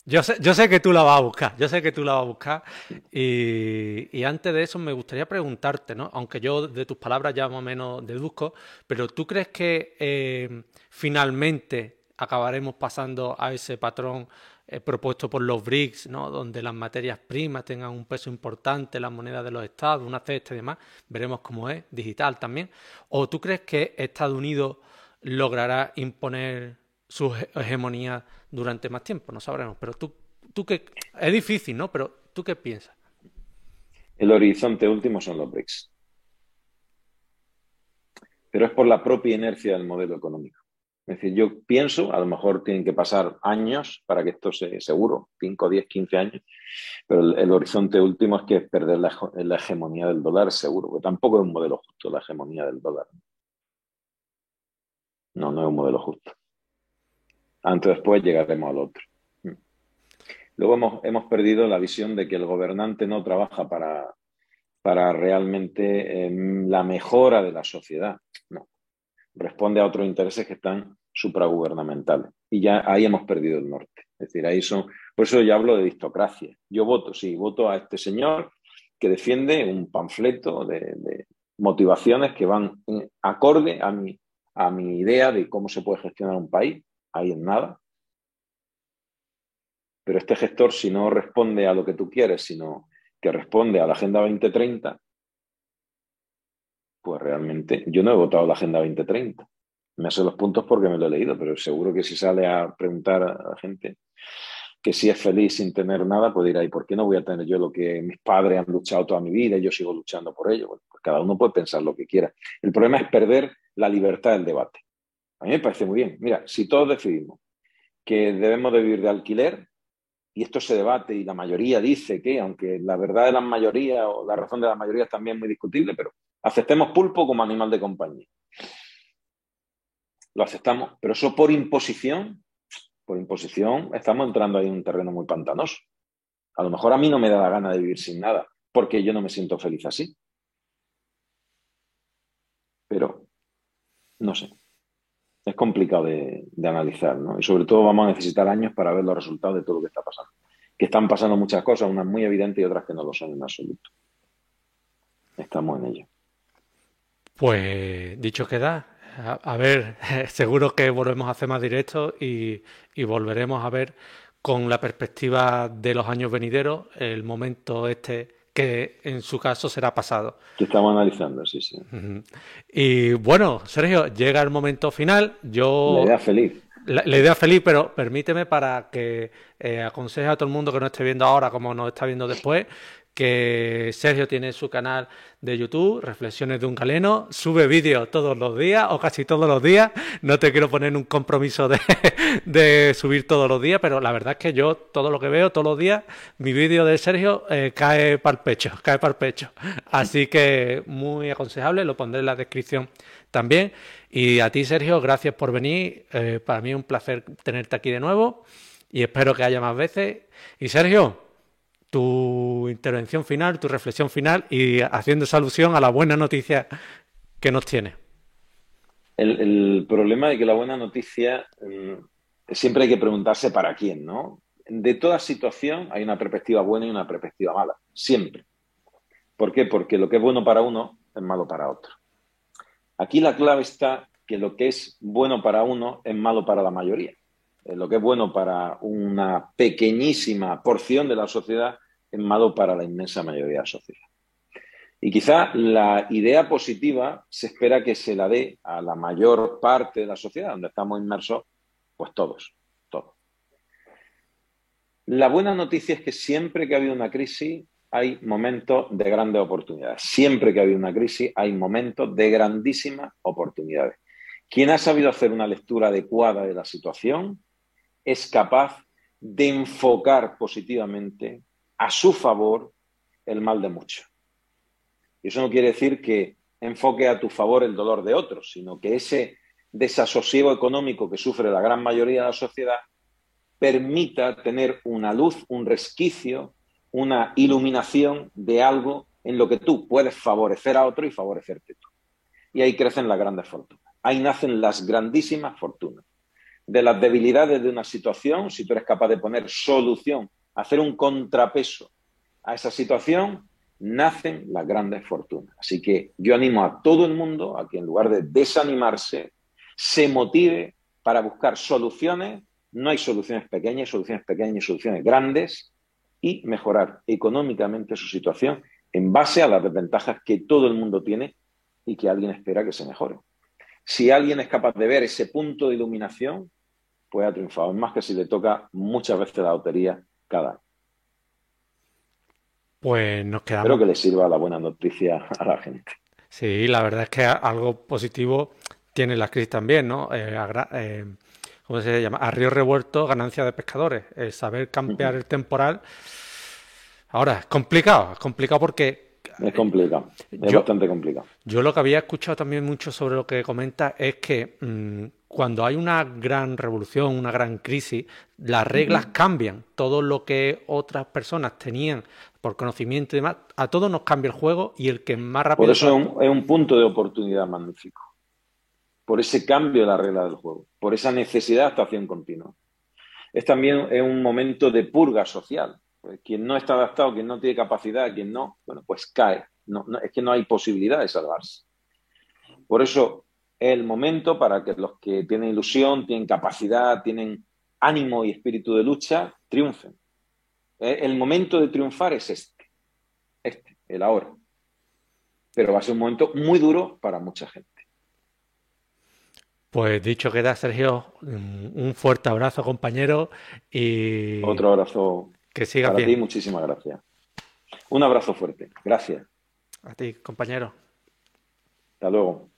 Yo sé, yo sé que tú la vas a buscar, yo sé que tú la vas a buscar. Y, antes de eso me gustaría preguntarte, ¿no? Aunque yo de tus palabras ya más o menos deduzco, pero ¿tú crees que eh, finalmente acabaremos pasando a ese patrón eh, propuesto por los BRICS, ¿no? donde las materias primas tengan un peso importante, las monedas de los estados, una cesta y demás, veremos cómo es, digital también. ¿O tú crees que Estados Unidos logrará imponer su hegemonía durante más tiempo? No sabremos, pero tú, tú que es difícil, ¿no? Pero tú qué piensas? El horizonte último son los BRICS. Pero es por la propia inercia del modelo económico. Es decir, yo pienso, a lo mejor tienen que pasar años para que esto sea seguro, 5, 10, 15 años, pero el, horizonte último es que perder la, hegemonía del dólar seguro, porque tampoco es un modelo justo la hegemonía del dólar. No, no es un modelo justo. Antes o después llegaremos al otro. Luego hemos, hemos perdido la visión de que el gobernante no trabaja para, para realmente em, la mejora de la sociedad. No. Responde a otros intereses que están supragubernamentales. Y ya ahí hemos perdido el norte. Es decir, ahí son. Por eso yo hablo de distocracia. Yo voto, sí, voto a este señor que defiende un panfleto de, motivaciones que van acorde a mi, a mi idea de cómo se puede gestionar un país. Ahí en nada. Pero este gestor, si no responde a lo que tú quieres, sino que responde a la Agenda 2030, pues realmente yo no he votado la Agenda 2030. Me hace los puntos porque me lo he leído, pero seguro que si sale a preguntar a la gente que si es feliz sin tener nada, pues dirá, ¿y por qué no voy a tener yo lo que mis padres han luchado toda mi vida y yo sigo luchando por ello? pues cada uno puede pensar lo que quiera. El problema es perder la libertad del debate. A mí me parece muy bien. Mira, si todos decidimos que debemos de vivir de alquiler, y esto se debate y la mayoría dice que, aunque la verdad de la mayoría o la razón de la mayoría es también muy discutible, pero aceptemos pulpo como animal de compañía. Lo aceptamos, pero eso por imposición, por imposición, estamos entrando ahí en un terreno muy pantanoso. A lo mejor a mí no me da la gana de vivir sin nada, porque yo no me siento feliz así. Pero, no sé es complicado de, analizar, ¿no? Y sobre todo vamos a necesitar años para ver los resultados de todo lo que está pasando. Que están pasando muchas cosas, unas muy evidentes y otras que no lo son en absoluto. Estamos en ello. Pues dicho queda, a, a ver, seguro que volvemos a hacer más directos y, y volveremos a ver con la perspectiva de los años venideros el momento este que en su caso será pasado. Que estamos analizando, sí, sí. Y bueno, Sergio, llega el momento final. Yo... La idea feliz. La, idea feliz, pero permíteme para que eh, aconseje a todo el mundo que no esté viendo ahora como nos está viendo después, que Sergio tiene su canal de YouTube, Reflexiones de un Galeno, sube vídeos todos los días o casi todos los días. No te quiero poner un compromiso de, subir todos los días, pero la verdad es que yo todo lo que veo todos los días, mi vídeo de Sergio eh, cae para el pecho, cae para pecho. Así que muy aconsejable, lo pondré en la descripción también. Y a ti, Sergio, gracias por venir. Eh, para mí es un placer tenerte aquí de nuevo y espero que haya más veces. Y Sergio, tu intervención final, tu reflexión final y haciendo esa alusión a la buena noticia que nos tiene. El, problema de que la buena noticia mm, siempre hay que preguntarse para quién, ¿no? De toda situación hay una perspectiva buena y una perspectiva mala, siempre. ¿Por qué? Porque lo que es bueno para uno es malo para otro. Aquí la clave está que lo que es bueno para uno es malo para la mayoría. Eh, lo que es bueno para una pequeñísima porción de la sociedad malo para la inmensa mayoría de la sociedad. Y quizá la idea positiva se espera que se la dé a la mayor parte de la sociedad, donde estamos inmersos, pues todos, todos. La buena noticia es que siempre que ha habido una crisis hay momentos de grandes oportunidades. Siempre que ha habido una crisis hay momentos de grandísimas oportunidades. Quien ha sabido hacer una lectura adecuada de la situación es capaz de enfocar positivamente a su favor el mal de muchos. Y eso no quiere decir que enfoque a tu favor el dolor de otros, sino que ese desasosiego económico que sufre la gran mayoría de la sociedad permita tener una luz, un resquicio, una iluminación de algo en lo que tú puedes favorecer a otro y favorecerte tú. Y ahí crecen las grandes fortunas. Ahí nacen las grandísimas fortunas. De las debilidades de una situación, si tú eres capaz de poner solución hacer un contrapeso a esa situación, nacen las grandes fortunas. Así que yo animo a todo el mundo a que en lugar de desanimarse, se motive para buscar soluciones. No hay soluciones pequeñas, soluciones pequeñas y soluciones grandes y mejorar económicamente su situación en base a las desventajas que todo el mundo tiene y que alguien espera que se mejore. Si alguien es capaz de ver ese punto de iluminación, puede ha triunfado. más que si le toca muchas veces la lotería cada Pues nos quedamos. Espero que le sirva la buena noticia a la gente. Sí, la verdad es que algo positivo tiene la crisis también, ¿no? Eh, eh, ¿Cómo se llama? A río revuelto, ganancia de pescadores. El saber campear el temporal. Ahora, es complicado, es complicado porque es complicado, es bastante complicado. Yo lo que había escuchado también mucho sobre lo que comenta es que mm, cuando hay una gran revolución, una gran crisis, las reglas cambian. Todo lo que otras personas tenían por conocimiento y demás, a todos nos cambia el juego y el que más rápido... Por eso es un, punto de oportunidad magnífico. Por ese cambio de la regla del juego, por esa necesidad de actuación continua. Es también un momento de purga social pues, quien no está adaptado, quien no tiene capacidad, quien no, bueno, pues cae. No, es que no hay posibilidad de salvarse. Por eso es el momento para que los que tienen ilusión, tienen capacidad, tienen ánimo y espíritu de lucha, triunfen. Eh, el momento de triunfar es este, este, el ahora. Pero va a ser un momento muy duro para mucha gente. Pues dicho queda, Sergio, un fuerte abrazo, compañero. Y... Otro abrazo que siga Para bien. ti, muchísimas gracias. Un abrazo fuerte. Gracias. A ti, compañero. Hasta luego.